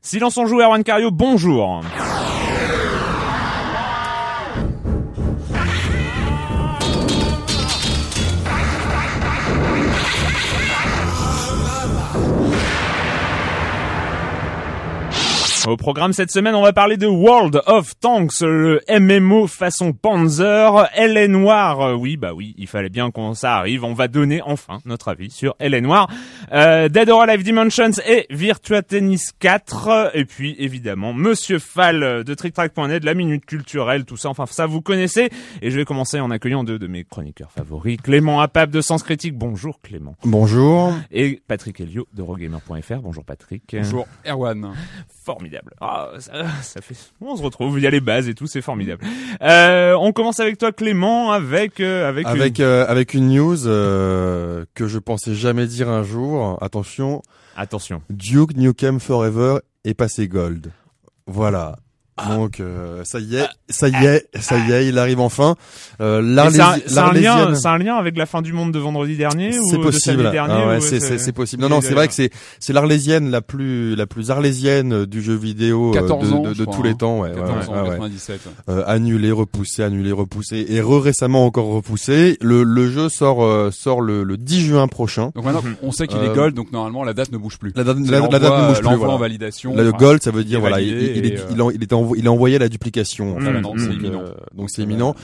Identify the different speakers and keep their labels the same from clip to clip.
Speaker 1: Silence on joue, Erwan Cario, bonjour. Au programme cette semaine, on va parler de World of Tanks, le MMO façon Panzer, LA Noir. Euh, oui, bah oui, il fallait bien qu'on ça arrive. On va donner enfin notre avis sur LA Noir, euh, Dead or Alive Dimensions et Virtua Tennis 4. Et puis évidemment, Monsieur Fall de TrickTrack.net, la minute culturelle, tout ça. Enfin, ça vous connaissez. Et je vais commencer en accueillant deux de mes chroniqueurs favoris, Clément Apap de Sens Critique. Bonjour Clément.
Speaker 2: Bonjour.
Speaker 1: Et Patrick Helio de Rogamer.fr. Bonjour Patrick.
Speaker 3: Bonjour Erwan.
Speaker 1: Formidable. Ah, ça, ça fait, on se retrouve, il y a les bases et tout, c'est formidable. Euh, on commence avec toi Clément, avec euh, avec
Speaker 2: avec
Speaker 1: une...
Speaker 2: euh, avec une news euh, que je pensais jamais dire un jour. Attention,
Speaker 1: attention.
Speaker 2: Duke Nukem Forever est passé gold. Voilà. Donc euh, ça y est, ça y est, ça y est, il arrive enfin. Euh,
Speaker 1: c'est un, lien, c'est un lien avec la fin du monde de vendredi dernier ou
Speaker 2: c'est
Speaker 1: de
Speaker 2: possible.
Speaker 1: samedi dernier
Speaker 2: Ah ouais,
Speaker 1: ou
Speaker 2: c'est possible. Non non, c'est vrai que c'est c'est l'arlésienne la plus la plus arlésienne du jeu vidéo euh,
Speaker 3: 14
Speaker 2: de,
Speaker 3: ans,
Speaker 2: de,
Speaker 3: je
Speaker 2: de
Speaker 3: crois,
Speaker 2: tous les
Speaker 3: hein.
Speaker 2: temps. Ouais, ouais,
Speaker 3: 14
Speaker 2: ouais,
Speaker 3: ans,
Speaker 2: ouais.
Speaker 3: 97.
Speaker 2: Euh, annulé, repoussé, annulé, repoussé, et re récemment encore repoussé. Le, le jeu sort euh, sort le, le 10 juin prochain.
Speaker 3: Donc maintenant, on sait qu'il est gold, donc normalement la date ne bouge plus.
Speaker 2: La date, la, la date ne bouge plus.
Speaker 3: l'envoi
Speaker 2: voilà.
Speaker 3: en validation.
Speaker 2: Le gold, ça veut dire voilà, il, il, en- il est envoyé la duplication.
Speaker 1: Mmh, mmh,
Speaker 3: c'est
Speaker 2: Donc,
Speaker 3: imminent.
Speaker 2: euh, c'est imminent.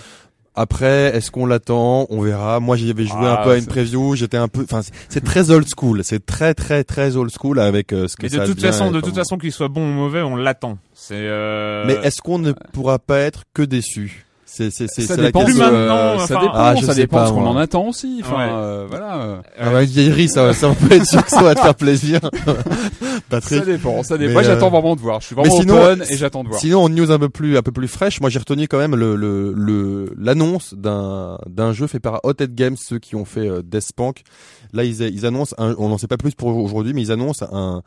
Speaker 2: Après, est-ce qu'on l'attend? On verra. Moi, j'y avais joué
Speaker 3: Ah,
Speaker 2: un peu à une
Speaker 3: c'est-
Speaker 2: preview. J'étais un peu. Enfin, c'est- c'est très old school. C'est très, très, très old school avec euh, ce que
Speaker 1: Mais
Speaker 2: ça
Speaker 1: de toute
Speaker 2: devient
Speaker 1: façon, de toute façon, qu'il soit bon ou mauvais, on l'attend. C'est. Euh...
Speaker 2: Mais est-ce qu'on ne pourra pas être que déçu? C'est, c'est, c'est,
Speaker 3: ça
Speaker 2: c'est la
Speaker 3: dépend.
Speaker 1: Plus
Speaker 3: euh,
Speaker 1: maintenant,
Speaker 3: ça dépend.
Speaker 2: Ah, je
Speaker 3: ça
Speaker 2: sais
Speaker 3: dépend
Speaker 2: pas,
Speaker 3: ce qu'on en attend aussi. Enfin,
Speaker 1: Ouais.
Speaker 3: euh, voilà.
Speaker 2: Ah bah, une vieillerie, ça, ça on peut être sûr que ça va te faire plaisir. Patrick.
Speaker 3: Ça dépend. Ça dépend. Moi, j'attends
Speaker 2: euh,
Speaker 3: vraiment de voir. Je suis vraiment
Speaker 2: sinon,
Speaker 3: open et j'attends de voir.
Speaker 2: Sinon, en news un peu plus, un peu plus fraîche, moi j'ai retenu quand même le, le, le, l'annonce d'un, d'un jeu fait par Hothead Games, ceux qui ont fait euh, Deathpunk. Là, ils, ils annoncent, un, on n'en sait pas plus pour aujourd'hui, mais ils annoncent un,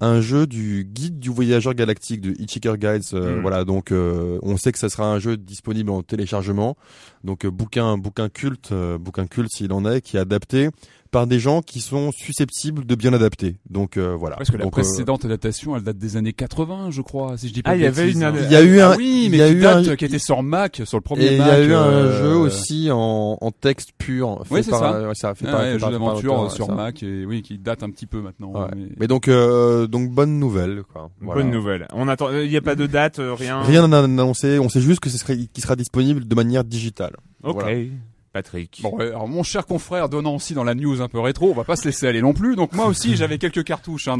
Speaker 2: un jeu du guide du voyageur galactique de Hitchhiker Guides. euh,
Speaker 1: Mm.
Speaker 2: Voilà, donc euh, on sait que ça sera un jeu disponible en téléchargement. Donc euh, bouquin, bouquin culte, euh, bouquin culte s'il en est, qui est adapté par des gens qui sont susceptibles de bien adapter. Donc euh, voilà.
Speaker 3: Parce que la
Speaker 2: Donc, euh,
Speaker 3: précédente adaptation, elle date des années 80, je crois, si je dis pas
Speaker 1: Ah, il y avait une-
Speaker 3: hein.
Speaker 2: Il y a eu
Speaker 3: Ah
Speaker 2: un-
Speaker 3: oui,
Speaker 2: il
Speaker 3: mais
Speaker 2: y a
Speaker 3: qui
Speaker 2: eu
Speaker 3: date,
Speaker 2: un-
Speaker 3: qui était sur Mac, sur le premier
Speaker 2: Et il y a eu un
Speaker 3: euh,
Speaker 2: jeu aussi en, en texte pur. fait
Speaker 3: Oui, c'est
Speaker 2: par-
Speaker 3: ça.
Speaker 2: ouais, ça fait
Speaker 3: Ah
Speaker 2: par-
Speaker 3: ouais,
Speaker 2: fait
Speaker 3: jeu d'aventure sur
Speaker 2: ça.
Speaker 3: Mac et oui, qui date un petit peu maintenant.
Speaker 2: Ouais.
Speaker 3: mais-
Speaker 2: Mais donc, euh, donc bonne nouvelle. Quoi. Voilà.
Speaker 1: Bonne nouvelle. On attend. Il n'y a pas de date, euh, rien.
Speaker 2: Rien n'a annoncé. On sait juste que ce serait, qui sera disponible de manière digitale.
Speaker 1: Ok.
Speaker 2: Voilà.
Speaker 1: Patrick.
Speaker 3: Bon, alors mon cher confrère donnant aussi dans la news un peu rétro, on va pas se laisser aller non plus. Donc moi aussi j'avais quelques cartouches hein,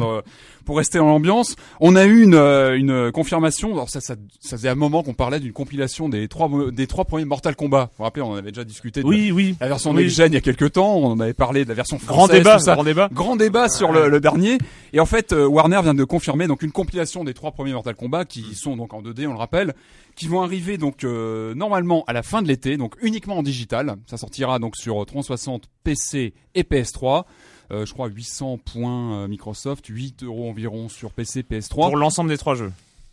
Speaker 3: pour rester dans l'ambiance. On a eu une, euh, une confirmation. Alors ça, ça, ça faisait un moment qu'on parlait d'une compilation des trois des trois premiers Mortal Kombat. Vous vous rappelez, on avait déjà discuté. De
Speaker 1: Oui, oui.
Speaker 3: La version
Speaker 1: Oui.
Speaker 3: next gen il y a quelques temps. On en avait parlé de la version
Speaker 1: Grand
Speaker 3: française.
Speaker 1: débat.
Speaker 3: tout ça.
Speaker 1: Grand débat.
Speaker 3: Grand débat sur le, le dernier. Et en fait, euh, Warner vient de confirmer donc une compilation des trois premiers Mortal Kombat qui sont donc en 2D, on le rappelle, qui vont arriver donc euh, normalement à la fin de l'été, donc uniquement en digital. Ça sortira donc sur 360 PC et PS3. Euh, je crois 800 points euh, Microsoft, 8 euros environ sur PC, PS3.
Speaker 1: Pour l'ensemble des trois jeux.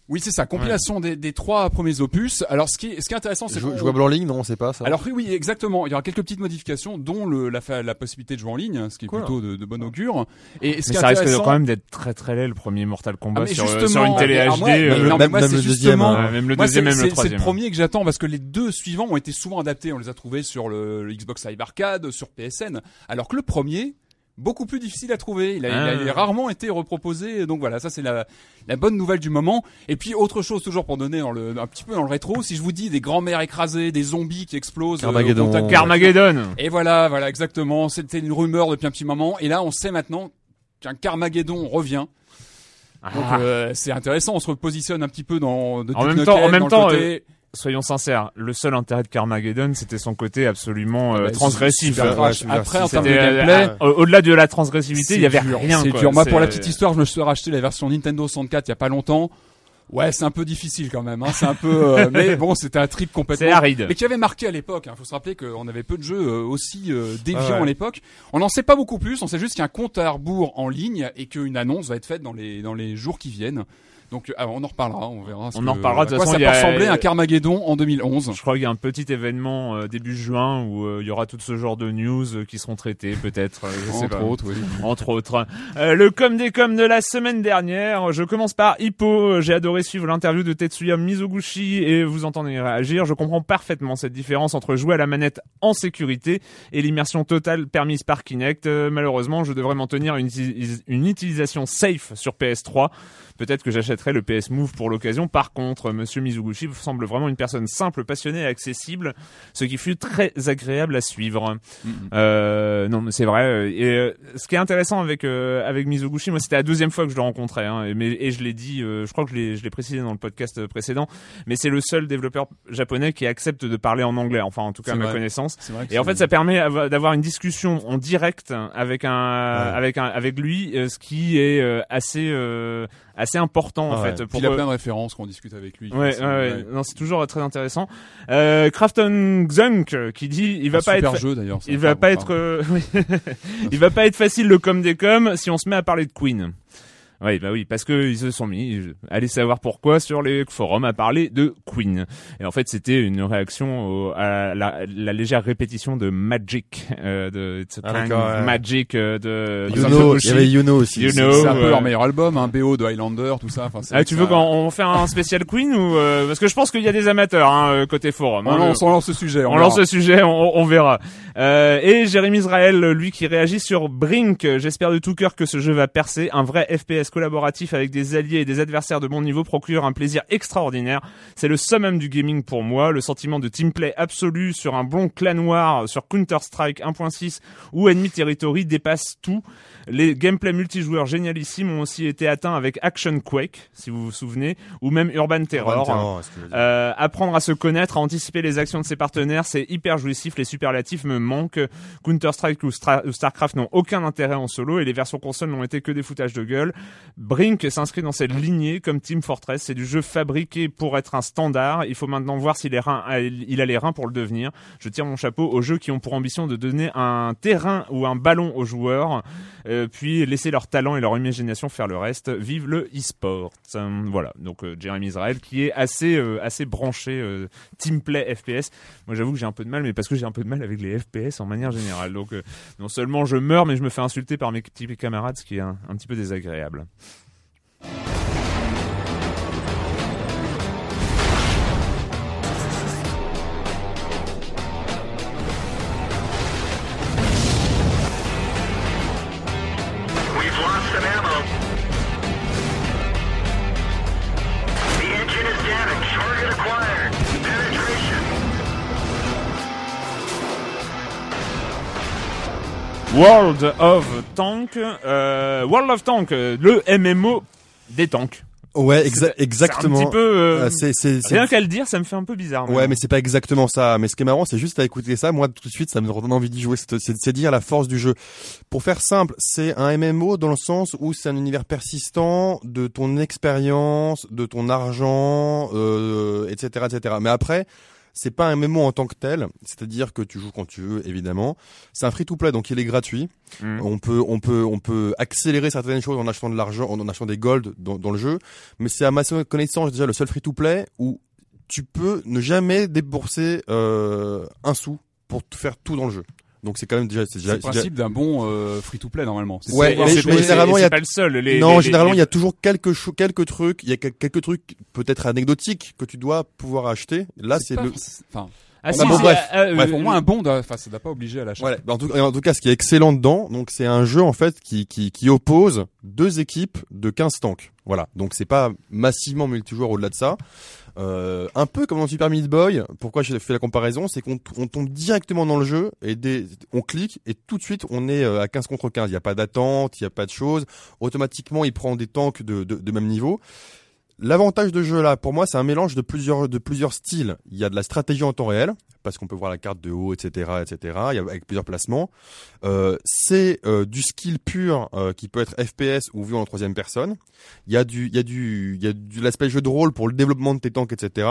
Speaker 3: Oui, c'est ça, compilation des, des trois premiers opus. Alors ce qui est, ce qui est intéressant, c'est
Speaker 2: Jou- Jouable en ligne, non, on sait pas ça.
Speaker 3: alors oui, oui, exactement. Il y aura quelques petites modifications, dont le, la, la possibilité de jouer en ligne, ce qui est
Speaker 2: Cool.
Speaker 3: plutôt de, de bon augure. Et ce
Speaker 1: Mais
Speaker 3: qui est
Speaker 1: ça risque
Speaker 3: intéressant-
Speaker 1: quand même d'être très très laid le premier Mortal Kombat
Speaker 3: Ah,
Speaker 1: sur, euh, sur une télé HD.
Speaker 3: moi,
Speaker 1: euh,
Speaker 3: mais non, mais
Speaker 2: même-
Speaker 3: moi,
Speaker 2: même
Speaker 3: c'est
Speaker 2: le deuxième,
Speaker 3: justement-
Speaker 2: hein.
Speaker 1: ouais, même le deuxième,
Speaker 3: c'est-
Speaker 1: même le
Speaker 3: c'est- C'est
Speaker 1: troisième.
Speaker 3: le premier que j'attends parce que les deux suivants ont été souvent adaptés. On les a trouvés sur le, le Xbox Live Arcade, sur PSN. Alors que le premier, beaucoup plus difficile à trouver. Il a, il a-
Speaker 1: Ah.
Speaker 3: il a rarement été reproposé. Donc voilà, ça c'est la, la bonne nouvelle du moment. Et puis autre chose toujours pour donner dans le, un petit peu dans le rétro. Si je vous dis des grands-mères écrasées, des zombies qui explosent, euh,
Speaker 2: Carmageddon.
Speaker 3: contact-
Speaker 1: Carmageddon.
Speaker 3: Et voilà, voilà exactement. C'était une rumeur depuis un petit moment. Et là, on sait maintenant qu'un Carmageddon revient. Donc
Speaker 1: Ah.
Speaker 3: euh, c'est intéressant, on se repositionne un petit peu dans de
Speaker 1: En même temps- en même temps,
Speaker 3: côté-
Speaker 1: Soyons sincères, le seul intérêt de Carmageddon, c'était son côté absolument euh,
Speaker 3: Ah bah,
Speaker 1: transgressif.
Speaker 3: super
Speaker 1: Euh,
Speaker 3: trash.
Speaker 2: ouais,
Speaker 3: Après en termes de
Speaker 1: euh,
Speaker 3: gameplay,
Speaker 1: euh, au-delà de la transgressivité, il y avait
Speaker 3: dur,
Speaker 1: rien.
Speaker 3: C'est dur. Moi, pour la petite histoire, je me suis racheté la version Nintendo 64 il y a pas longtemps. Ouais, c'est un peu difficile quand même. Hein. C'est un peu, euh, mais bon, c'était un trip complètement.
Speaker 1: C'est aride.
Speaker 3: Mais qui avait marqué à l'époque. Il faut se rappeler qu'on avait peu de jeux euh, aussi euh, déviants
Speaker 2: Ah ouais.
Speaker 3: à l'époque. On n'en sait pas beaucoup plus. On sait juste qu'il y a un compte à rebours en ligne et qu'une annonce va être faite dans les dans les jours qui viennent. Donc, ah, on en reparlera. On verra. ce
Speaker 1: On en reparlera. De
Speaker 3: à
Speaker 1: toute façon,
Speaker 3: ça
Speaker 1: il
Speaker 3: peut
Speaker 1: a-
Speaker 3: ressembler un Carmageddon en 2011.
Speaker 1: Je crois qu'il y a un petit événement euh, début juin où euh, il y aura tout ce genre de news euh, qui seront traitées, peut-être. euh,
Speaker 3: Entre
Speaker 1: pas.
Speaker 3: autres, oui.
Speaker 1: entre autres. Euh, le com des com de la semaine dernière, je commence par Hippo, j'ai adoré suivre l'interview de Tetsuya Mizoguchi et vous entendez réagir, je comprends parfaitement cette différence entre jouer à la manette en sécurité et l'immersion totale permise par Kinect. Euh, malheureusement, je devrais m'en tenir à une, une utilisation safe sur PS3. Peut-être que j'achèterai le PS Move pour l'occasion. Par contre, Monsieur Mizoguchi semble vraiment une personne simple, passionnée et accessible, ce qui fut très agréable à suivre.
Speaker 3: Mhm.
Speaker 1: Euh, non, mais c'est vrai. euh, Et euh, ce qui est intéressant avec euh, avec Mizoguchi, moi, c'était la deuxième fois que je le rencontrais. Hein, et, mais, et je l'ai dit, euh, je crois que je l'ai précisé dans le podcast précédent. Mais c'est le seul développeur japonais qui accepte de parler en anglais. Enfin, en tout cas, à ma
Speaker 3: vrai.
Speaker 1: connaissance. Et en fait, ça permet d'avoir une discussion en direct avec un,
Speaker 2: Ouais.
Speaker 1: avec un, avec lui, ce qui est assez, euh, assez important en
Speaker 2: ouais.
Speaker 1: fait. Pour
Speaker 3: il a
Speaker 1: euh,
Speaker 3: plein de références qu'on discute avec lui.
Speaker 1: Ouais, ouais, ouais. non, c'est toujours très intéressant. Euh, Crafton Xunk euh, qui dit, il va
Speaker 3: Un
Speaker 1: pas
Speaker 3: super
Speaker 1: être,
Speaker 3: jeu d'ailleurs. ça.
Speaker 1: il va pas être, il va pas être facile le com des coms si on se met à parler de Queen. Oui, bah oui, parce que ils se sont mis, allez savoir pourquoi, sur les forums à parler de Queen. Et en fait, c'était une réaction au- à la, la légère répétition de Magic, euh, de It's a
Speaker 2: Ah.
Speaker 1: Magic euh, de
Speaker 2: Yuno,
Speaker 1: Mizoguchi.
Speaker 2: il y avait Yuno aussi.
Speaker 1: You
Speaker 3: C'est
Speaker 1: know,
Speaker 3: c'est un peu
Speaker 1: euh,
Speaker 3: leur meilleur album, un BO de Highlander, tout ça. Enfin,
Speaker 1: Ah, tu veux qu'on on fait un spécial Queen ou euh, parce que je pense qu'il y a des amateurs hein, euh, côté forum.
Speaker 3: on
Speaker 1: hein,
Speaker 3: lance, on lance le sujet.
Speaker 1: on
Speaker 3: verra.
Speaker 1: lance le sujet, on, on verra. Euh, et Jérémy Israël, lui qui réagit sur Brink, j'espère de tout cœur que ce jeu va percer. Un vrai FPS collaboratif avec des alliés et des adversaires de bon niveau procure un plaisir extraordinaire. C'est le summum du gaming pour moi, le sentiment de teamplay absolu sur un bon clan noir, sur Counter-Strike 1.6 ou Enemy Territory dépasse tout. Les gameplays multijoueurs génialissimes ont aussi été atteints avec Action Quake, si vous vous souvenez, ou même Urban Terror.
Speaker 2: Terror, veux dire.
Speaker 1: Euh, apprendre à se connaître, à anticiper les actions de ses partenaires, c'est hyper jouissif. Les superlatifs me manquent. Counter-Strike ou, Stra- ou Starcraft n'ont aucun intérêt en solo et les versions console n'ont été que des foutages de gueule. Brink s'inscrit dans cette lignée comme Team Fortress. C'est du jeu fabriqué pour être un standard. Il faut maintenant voir s'il ah, a les reins pour le devenir. Je tire mon chapeau aux jeux qui ont pour ambition de donner un terrain ou un ballon aux joueurs, euh, puis laisser leur talent et leur imagination faire le reste. Vive le e-sport. Euh, voilà. Donc euh, Jeremy Israel qui est assez euh, assez branché euh, teamplay FPS. Moi j'avoue que j'ai un peu de mal, mais parce que j'ai un peu de mal avec les FPS en manière générale. Donc non seulement je meurs, mais je me fais insulter par mes petits camarades, ce qui est un petit peu désagréable.
Speaker 4: time.
Speaker 1: World of Tank, euh, World of Tank, euh, le MMO des tanks.
Speaker 2: Ouais,
Speaker 1: C'est-
Speaker 2: exa-
Speaker 1: C'est un
Speaker 2: exactement.
Speaker 1: petit peu. euh,
Speaker 2: Euh,
Speaker 1: Rien qu'à le dire, ça me fait un peu bizarre.
Speaker 2: Ouais, mais c'est pas exactement ça. Mais ce qui est marrant, c'est juste à écouter ça. Moi, tout de suite, ça me donne envie d'y jouer. C'est, dire la force du jeu. Pour faire simple, c'est un MMO dans le sens où c'est un univers persistant de ton expérience, de ton argent, euh, etc., etc. Mais après, c'est pas un MMO en tant que tel. C'est-à-dire que tu joues quand tu veux, évidemment. C'est un free-to-play, donc il est gratuit.
Speaker 1: Mm.
Speaker 2: On peut, on peut, on peut accélérer certaines choses en achetant de l'argent, en achetant des gold dans, dans le jeu. Mais c'est à ma connaissance déjà le seul free-to-play où tu peux ne jamais débourser euh, un sou pour faire tout dans le jeu. Donc c'est quand même déjà, c'est
Speaker 3: le principe d'un bon euh, free-to-play normalement. C'est
Speaker 2: Ouais,
Speaker 3: savoir
Speaker 2: mais- mais généralement, il y a-
Speaker 1: pas le seul. Les,
Speaker 2: non,
Speaker 1: les-
Speaker 2: généralement,
Speaker 1: les-
Speaker 2: il y a toujours quelques cho- quelques trucs, il y a quel- quelques trucs peut-être anecdotiques que tu dois pouvoir acheter. Là, c'est
Speaker 3: pas-
Speaker 2: le.
Speaker 3: Enfin,
Speaker 1: Ah,
Speaker 2: Bah, bon,
Speaker 1: si,
Speaker 2: bref,
Speaker 1: euh,
Speaker 2: bref,
Speaker 3: au moins un bon, doit- enfin, ça doit pas obliger à l'achat.
Speaker 2: Voilà. En tout, en tout cas, ce qui est excellent dedans, donc c'est un jeu en fait qui, qui, qui oppose deux équipes de 15 tanks. Voilà. Donc c'est pas massivement multijoueur au-delà de ça. Euh, un peu comme dans Super Meat Boy. Pourquoi j'ai fait la comparaison, c'est qu'on on tombe directement dans le jeu et des, on clique et tout de suite on est euh, à 15 contre 15. Il n'y a pas d'attente, il n'y a pas de choses. Automatiquement, il prend des tanks de, de, de même niveau. L'avantage de jeu là, pour moi, c'est un mélange de plusieurs de plusieurs styles. Il y a de la stratégie en temps réel parce qu'on peut voir la carte de haut, etc., etc. Avec plusieurs placements. Euh, c'est euh, du skill pur euh, qui peut être FPS ou vu en troisième personne. Il y a du il y a du il y a de l'aspect jeu de rôle pour le développement de tes tanks, etc.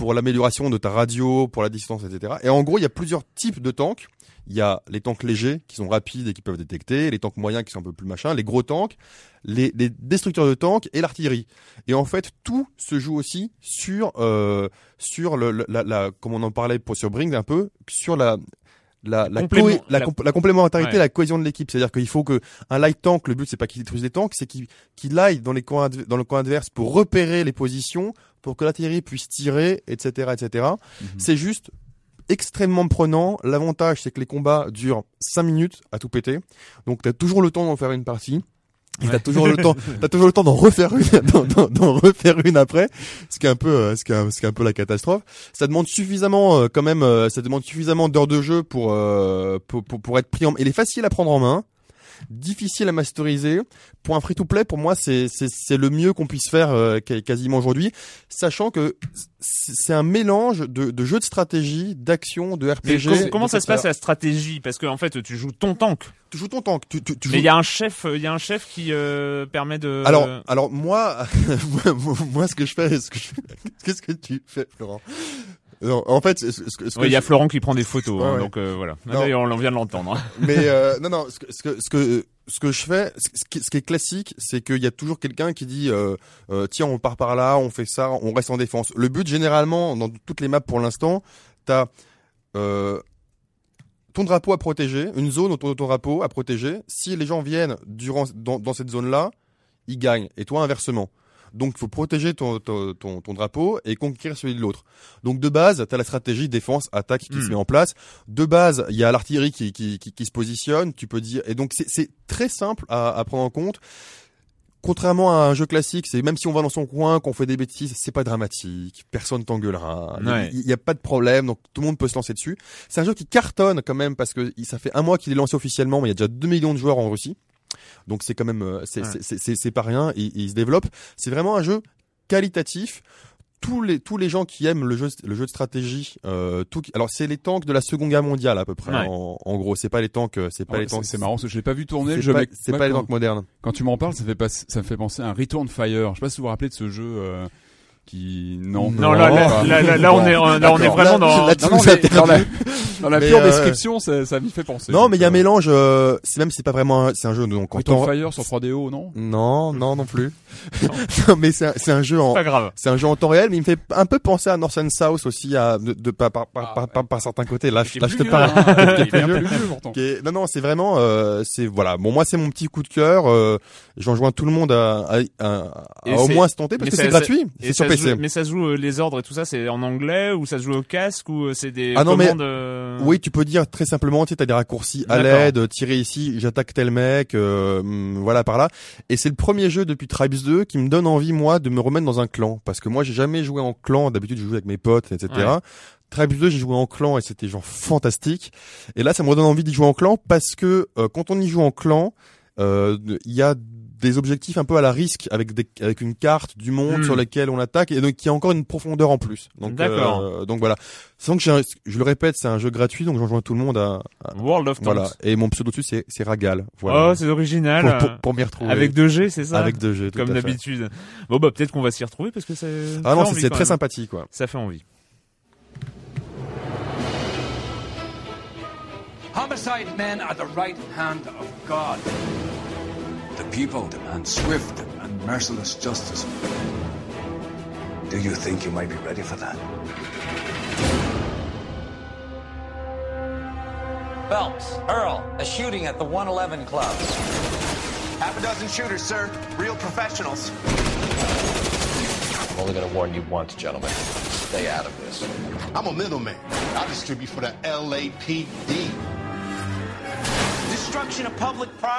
Speaker 2: Pour l'amélioration de ta radio, pour la distance, etc. Et en gros, il y a plusieurs types de tanks. Il y a les tanks légers qui sont rapides et qui peuvent détecter, les tanks moyens qui sont un peu plus machin, les gros tanks, les, les destructeurs de tanks et l'artillerie. Et en fait, tout se joue aussi sur euh, sur le, la, la comme on en parlait pour sur Bring un peu sur la la, la,
Speaker 1: Complément-
Speaker 2: la,
Speaker 1: la-
Speaker 2: comp- la complémentarité,
Speaker 1: Ouais.
Speaker 2: la cohésion de l'équipe. C'est-à-dire qu'il faut que un light tank, le but c'est pas qu'il détruise les tanks, c'est qu'il qu'il aille dans les coins dans le coin adverse pour repérer les positions, pour que l'artillerie puisse tirer, etc., etc. C'est juste extrêmement prenant. L'avantage, c'est que les combats durent 5 minutes à tout péter. Donc, t'as toujours le temps d'en faire une partie. Et t'as toujours le temps, t'as toujours le temps d'en refaire une, d'en, refaire une après. Ce qui est un peu, euh, ce qui est, un- ce qui est un peu la catastrophe. Ça demande suffisamment, euh, quand même, euh, ça demande suffisamment d'heures de jeu pour, pour, pour, pour être pris en, il est facile à prendre en main. Difficile à masteriser. Pour un free-to-play, pour moi, c'est, le mieux qu'on puisse faire euh, qu- quasiment aujourd'hui, sachant que c'est un mélange de, de jeux de stratégie, d'action, de RPG.
Speaker 1: com- comment ça se passe la stratégie? Parce que en fait, tu joues ton tank.
Speaker 2: Tu joues ton tank. Tu, tu, tu
Speaker 1: Mais
Speaker 2: joues-
Speaker 1: il y a un chef, il y a un chef qui euh, permet de.
Speaker 2: Alors, alors moi, moi, ce que je fais, qu'est-ce que tu fais, Florent? Non, en fait, ce, ce, que- ce
Speaker 1: il y a Florent qui prend des photos,
Speaker 2: Ouais,
Speaker 1: hein,
Speaker 2: ouais.
Speaker 1: donc euh, voilà. D'ailleurs, on vient de l'entendre. hein.
Speaker 2: mais euh, non, non, ce que, ce que, ce que, ce que je fais, ce qui, est classique, c'est qu'il y a toujours quelqu'un qui dit, euh, euh, tiens, on part par là, on fait ça, on reste en défense. Le but, généralement, dans toutes les maps pour l'instant, t'as euh, ton drapeau à protéger, une zone autour de ton drapeau à protéger. Si les gens viennent durant dans, dans cette zone-là, ils gagnent. Et toi, inversement. Donc, il faut protéger ton, ton, ton, ton drapeau et conquérir celui de l'autre. Donc, de base, tu as la stratégie défense-attaque qui
Speaker 1: Hmm.
Speaker 2: se met en place. De base, il y a l'artillerie qui, qui, qui, qui se positionne. Tu peux dire. Et donc, c'est- très simple à, à prendre en compte. Contrairement à un jeu classique, c'est même si on va dans son coin, qu'on fait des bêtises, c'est pas dramatique. Personne t'engueulera.
Speaker 1: Ouais.
Speaker 2: Il n'y a pas de problème, donc tout le monde peut se lancer dessus. C'est un jeu qui cartonne quand même parce que ça fait un mois qu'il est lancé officiellement, mais il y a déjà 2 millions de joueurs en Russie. Donc c'est quand même, euh, c'est
Speaker 1: Ouais.
Speaker 2: pas rien. Il se développe. C'est vraiment un jeu qualitatif. Tous les tous les gens qui aiment le jeu le jeu de stratégie, euh, tout, alors c'est les tanks de la Seconde Guerre mondiale à peu près.
Speaker 1: Ouais.
Speaker 2: En, en gros, c'est pas les tanks, euh, c'est pas
Speaker 3: Ouais,
Speaker 2: les tanks.
Speaker 3: c'est marrant, je l'ai pas vu tourner.
Speaker 2: C'est pas, c'est les tanks modernes.
Speaker 3: Quand tu m'en parles, ça fait pas, ça me fait penser à un Return Fire. Je sais pas si vous vous rappelez de ce jeu euh, qui non.
Speaker 1: Non, là, là,
Speaker 3: pas.
Speaker 1: là, là, là, on est, là, on est vraiment dans.
Speaker 2: Là,
Speaker 3: Non, non, mais dans la, dans la pure
Speaker 2: euh,
Speaker 3: description, ça, ça m'y fait penser.
Speaker 2: Non, mais il y a un
Speaker 3: euh,
Speaker 2: mélange. Euh, c'est même c'est pas vraiment, c'est un jeu donc en temps.
Speaker 3: Fire sur 3DO, non?
Speaker 2: Non, non, non plus. non, mais c'est un, c'est un jeu en, c'est un jeu en temps réel, mais il me fait un peu penser à North and South aussi, à de, de par, par, par,
Speaker 3: Ah,
Speaker 2: par, par- certains côtés. Là, je- là, te parle.
Speaker 1: hein.
Speaker 2: Non, non, c'est vraiment, euh, c'est voilà. Bon, moi, c'est mon petit coup de cœur. Euh, J'enjoins tout le monde à, à, à- au moins se tenter parce que c'est gratuit. C'est sur
Speaker 1: se joue- mais ça se joue euh, les ordres et tout ça, c'est en anglais ou ça se joue au casque ou euh, c'est des
Speaker 2: Ah non, mais-
Speaker 1: commandes. euh,
Speaker 2: Oui, tu peux dire très simplement, tu sais, t'as des raccourcis à l'aide, tirer ici, j'attaque tel mec, euh, hum, voilà par là. Et c'est le premier jeu depuis Tribes 2 qui me donne envie moi de me remettre dans un clan, parce que moi j'ai jamais joué en clan. D'habitude, je jouais avec mes potes, etc.
Speaker 1: Ouais.
Speaker 2: Tribes 2, j'ai joué en clan et c'était genre fantastique. Et là, ça me redonne envie d'y jouer en clan parce que euh, quand on y joue en clan, euh, il y a des objectifs un peu à la risque avec des, avec une carte du monde
Speaker 1: Hmm.
Speaker 2: sur lesquels on attaque et donc qui a encore une profondeur en plus. Donc
Speaker 1: D'accord.
Speaker 2: euh, donc voilà. Sans que j'ai un- je le répète, c'est un jeu gratuit donc j'enjoins tout le monde à, à-
Speaker 1: World of Tanks.
Speaker 2: voilà. Et mon pseudo dessus c'est c'est Ragal. Voilà.
Speaker 1: Oh, c'est original.
Speaker 2: pour, pour, pour m'y retrouver.
Speaker 1: Avec 2G, c'est ça
Speaker 2: avec deux jeux. tout
Speaker 1: Comme
Speaker 2: à fait.
Speaker 1: d'habitude. Bon bah peut-être qu'on va s'y retrouver parce que c'est.
Speaker 2: Ah non, c'est très sympathique quoi.
Speaker 1: Ça fait envie.
Speaker 5: Homicide men are the right hand of God. The people demand swift and merciless justice. Do you think you might be ready for that?
Speaker 6: Phelps, Earl, a shooting at the 111 Club.
Speaker 7: Half a dozen shooters, sir. Real professionals.
Speaker 8: I'm only going to warn you once, gentlemen. Stay out of this.
Speaker 9: I'm a middleman. I distribute for the LAPD.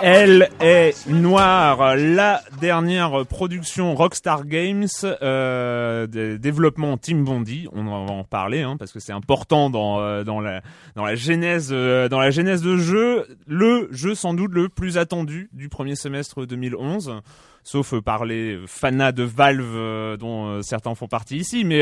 Speaker 1: Elle est noire, la dernière production Rockstar Games, euh, développement Team Bondi. On va en parler hein, parce que c'est important dans euh, dans la dans la genèse euh, dans la genèse de jeu. Le jeu sans doute le plus attendu du premier semestre 2011 sauf par les fanas de Valve dont certains font partie ici. Mais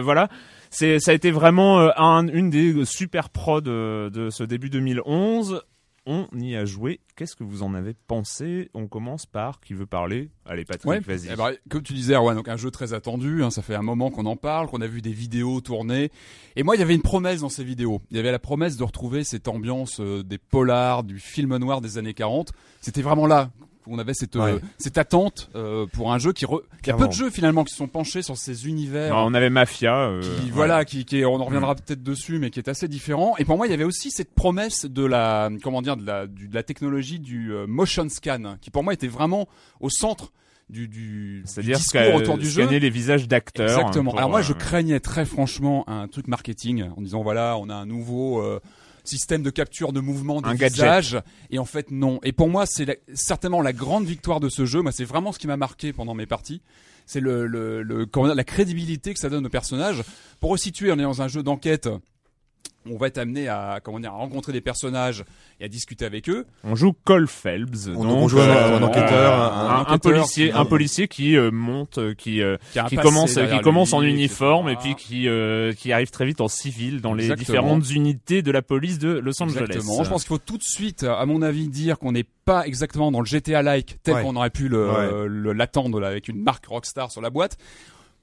Speaker 1: voilà, ça a été vraiment un, une des super prods de ce début 2011. On y a joué. Qu'est-ce que vous en avez pensé? On commence par qui veut parler? Allez Patrick,
Speaker 3: Ouais.
Speaker 1: vas-y.
Speaker 3: Eh ben, comme tu disais, Erwan, donc un jeu très attendu. hein, ça fait un moment qu'on en parle, qu'on a vu des vidéos tourner. Et moi, il y avait une promesse dans ces vidéos. Il y avait la promesse de retrouver cette ambiance euh, des polars, du film noir des années 40. C'était vraiment là qu'on avait cette euh,
Speaker 2: Ouais.
Speaker 3: cette attente euh, pour un jeu qui re... il y a peu de jeux finalement qui sont penchés sur ces univers
Speaker 1: Non, on avait Mafia. euh,
Speaker 3: qui
Speaker 1: ouais.
Speaker 3: voilà qui, qui on en reviendra peut-être dessus mais qui est assez différent et pour moi il y avait aussi cette promesse de la comment dire de la du- de la technologie du motion scan qui pour moi était vraiment au centre du du,
Speaker 1: C'est-à-dire
Speaker 3: autour du jeu
Speaker 1: scanner les visages d'acteurs.
Speaker 3: exactement
Speaker 1: pour,
Speaker 3: alors moi
Speaker 1: euh,
Speaker 3: je craignais très franchement un truc marketing en disant voilà on a un nouveau euh, système de capture de mouvement des
Speaker 1: Un gadget.
Speaker 3: et en fait non et pour moi c'est certainement la grande victoire de ce jeu moi c'est vraiment ce qui m'a marqué pendant mes parties c'est le, la crédibilité que ça donne aux personnages. Pour resituer, on est dans un jeu d'enquête. On va être amené à comment dire à rencontrer des personnages et à discuter avec eux.
Speaker 1: On joue Cole Phelps.
Speaker 2: On-
Speaker 1: donc,
Speaker 2: on joue un-
Speaker 1: euh,
Speaker 2: un enquêteur,
Speaker 1: un,
Speaker 2: un-
Speaker 1: un
Speaker 3: enquêteur
Speaker 1: policier,
Speaker 3: qui-
Speaker 1: un policier qui euh, monte, qui euh,
Speaker 3: Qui,
Speaker 1: commence qui commence
Speaker 3: lui,
Speaker 1: en uniforme et puis qui euh, qui arrive très vite en civil dans les
Speaker 3: Exactement.
Speaker 1: différentes unités de la police de Los Angeles.
Speaker 3: Exactement. Je pense qu'il faut tout de suite, à mon avis, dire qu'on n'est pas exactement dans le GTA-like tel
Speaker 2: Ouais.
Speaker 3: qu'on aurait pu le-
Speaker 2: Ouais.
Speaker 3: le- l'attendre avec une marque Rockstar sur la boîte.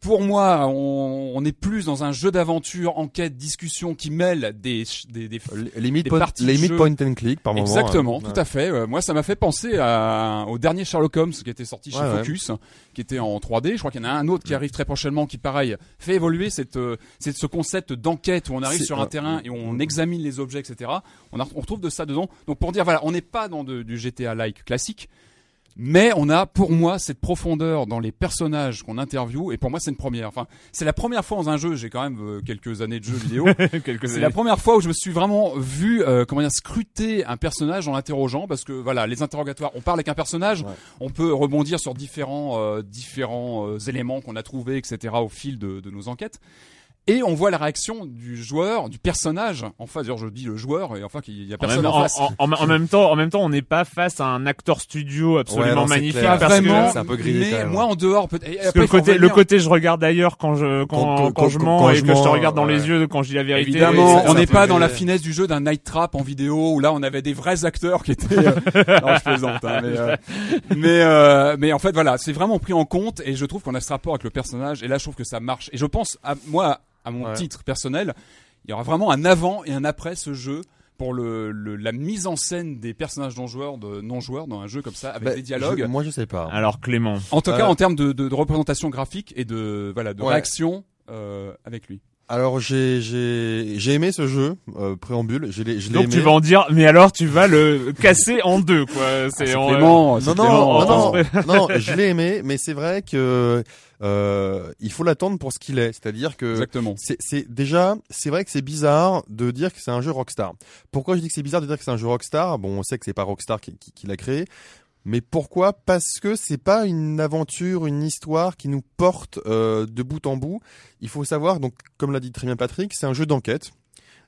Speaker 3: Pour moi, on, on est plus dans un jeu d'aventure, enquête, discussion qui mêle des, des, des
Speaker 2: L- Limite,
Speaker 3: Des
Speaker 2: point,
Speaker 3: parties
Speaker 2: limite point and click par moment.
Speaker 3: Exactement,
Speaker 2: hein.
Speaker 3: tout à fait. Euh, moi, ça m'a fait penser à, au dernier Sherlock Holmes qui était sorti chez
Speaker 2: ouais.
Speaker 3: Focus, qui était en 3D. Je crois qu'il y en a un autre qui arrive très prochainement, qui pareil fait évoluer cette, euh, cette ce concept d'enquête où on arrive sur un
Speaker 2: euh,
Speaker 3: terrain et on examine les objets, etc. On, a, on retrouve de ça dedans. Donc pour dire, voilà, on n'est pas dans de- du GTA-like classique. Mais on a, pour moi, cette profondeur dans les personnages qu'on interviewe, et pour moi, c'est une première. Enfin, c'est la première fois dans un jeu. J'ai quand même euh, quelques années de jeu vidéo.
Speaker 1: Quelques
Speaker 3: C'est la première fois où je me suis vraiment vu euh, comment dire scruter un personnage en l'interrogeant parce que voilà les interrogatoires on parle avec un personnage
Speaker 2: Ouais.
Speaker 3: on peut rebondir sur différents euh, différents euh, éléments qu'on a trouvés etc au fil de, de nos enquêtes et on voit la réaction du joueur du personnage en face d'ailleurs je dis le joueur et enfin qu'il y a
Speaker 1: En
Speaker 3: personne
Speaker 1: même,
Speaker 3: en,
Speaker 1: en,
Speaker 3: face
Speaker 1: en- en- en même temps, en même temps, on n'est pas face à un acteur studio absolument
Speaker 2: Ouais, non, c'est
Speaker 1: magnifique
Speaker 2: clair.
Speaker 1: parce
Speaker 3: vraiment
Speaker 1: que
Speaker 2: c'est un peu grillé,
Speaker 3: mais
Speaker 2: même.
Speaker 3: moi en dehors
Speaker 1: Parce
Speaker 3: après,
Speaker 1: que le
Speaker 3: il
Speaker 1: côté, le côté, je regarde d'ailleurs quand je, quand,
Speaker 2: Quand-
Speaker 1: quand,
Speaker 2: quand-
Speaker 1: je mens
Speaker 2: quand
Speaker 1: et
Speaker 2: je
Speaker 1: que je te regarde dans
Speaker 2: ouais.
Speaker 1: les yeux quand je dis la vérité.
Speaker 3: Évidemment, on n'est pas dans la finesse du jeu d'un night trap en vidéo où là on avait des vrais acteurs qui étaient. euh, non, je plaisante, hein, mais euh, mais euh, mais en fait voilà, c'est vraiment pris en compte et je trouve qu'on a ce rapport avec le personnage et là je trouve que ça marche et je pense à moi à mon
Speaker 2: Ouais.
Speaker 3: titre personnel, il y aura vraiment un avant et un après ce jeu pour le, le- la mise en scène des personnages non joueurs de non joueurs dans un jeu comme ça avec
Speaker 2: Bah,
Speaker 3: des dialogues.
Speaker 2: je- moi, je sais pas.
Speaker 1: Alors Clément,
Speaker 3: En tout cas
Speaker 2: Euh,
Speaker 3: en termes de, de, de représentation graphique et de voilà de
Speaker 2: Ouais.
Speaker 3: réaction euh, avec lui.
Speaker 2: Alors, j'ai j'ai j'ai aimé ce jeu euh, préambule. Je l'ai je l'ai
Speaker 1: donc
Speaker 2: aimé.
Speaker 1: tu vas en dire, mais alors tu vas le casser en deux, quoi. C'est
Speaker 3: C'est
Speaker 1: en-
Speaker 3: Clément, c'est
Speaker 2: Non, non, non, non, non, je l'ai aimé, mais c'est vrai que euh, il faut l'attendre pour ce qu'il est. C'est-à-dire que
Speaker 3: Exactement.
Speaker 2: c'est c'est- déjà, c'est vrai que c'est bizarre de dire que c'est un jeu Rockstar. Pourquoi je dis que c'est bizarre de dire que c'est un jeu Rockstar? Bon, on sait que c'est pas Rockstar qui, qui- qui l'a créé. Mais pourquoi? Parce que c'est pas une aventure, une histoire qui nous porte euh, de bout en bout. Il faut savoir, donc comme l'a dit très bien Patrick, c'est un jeu d'enquête,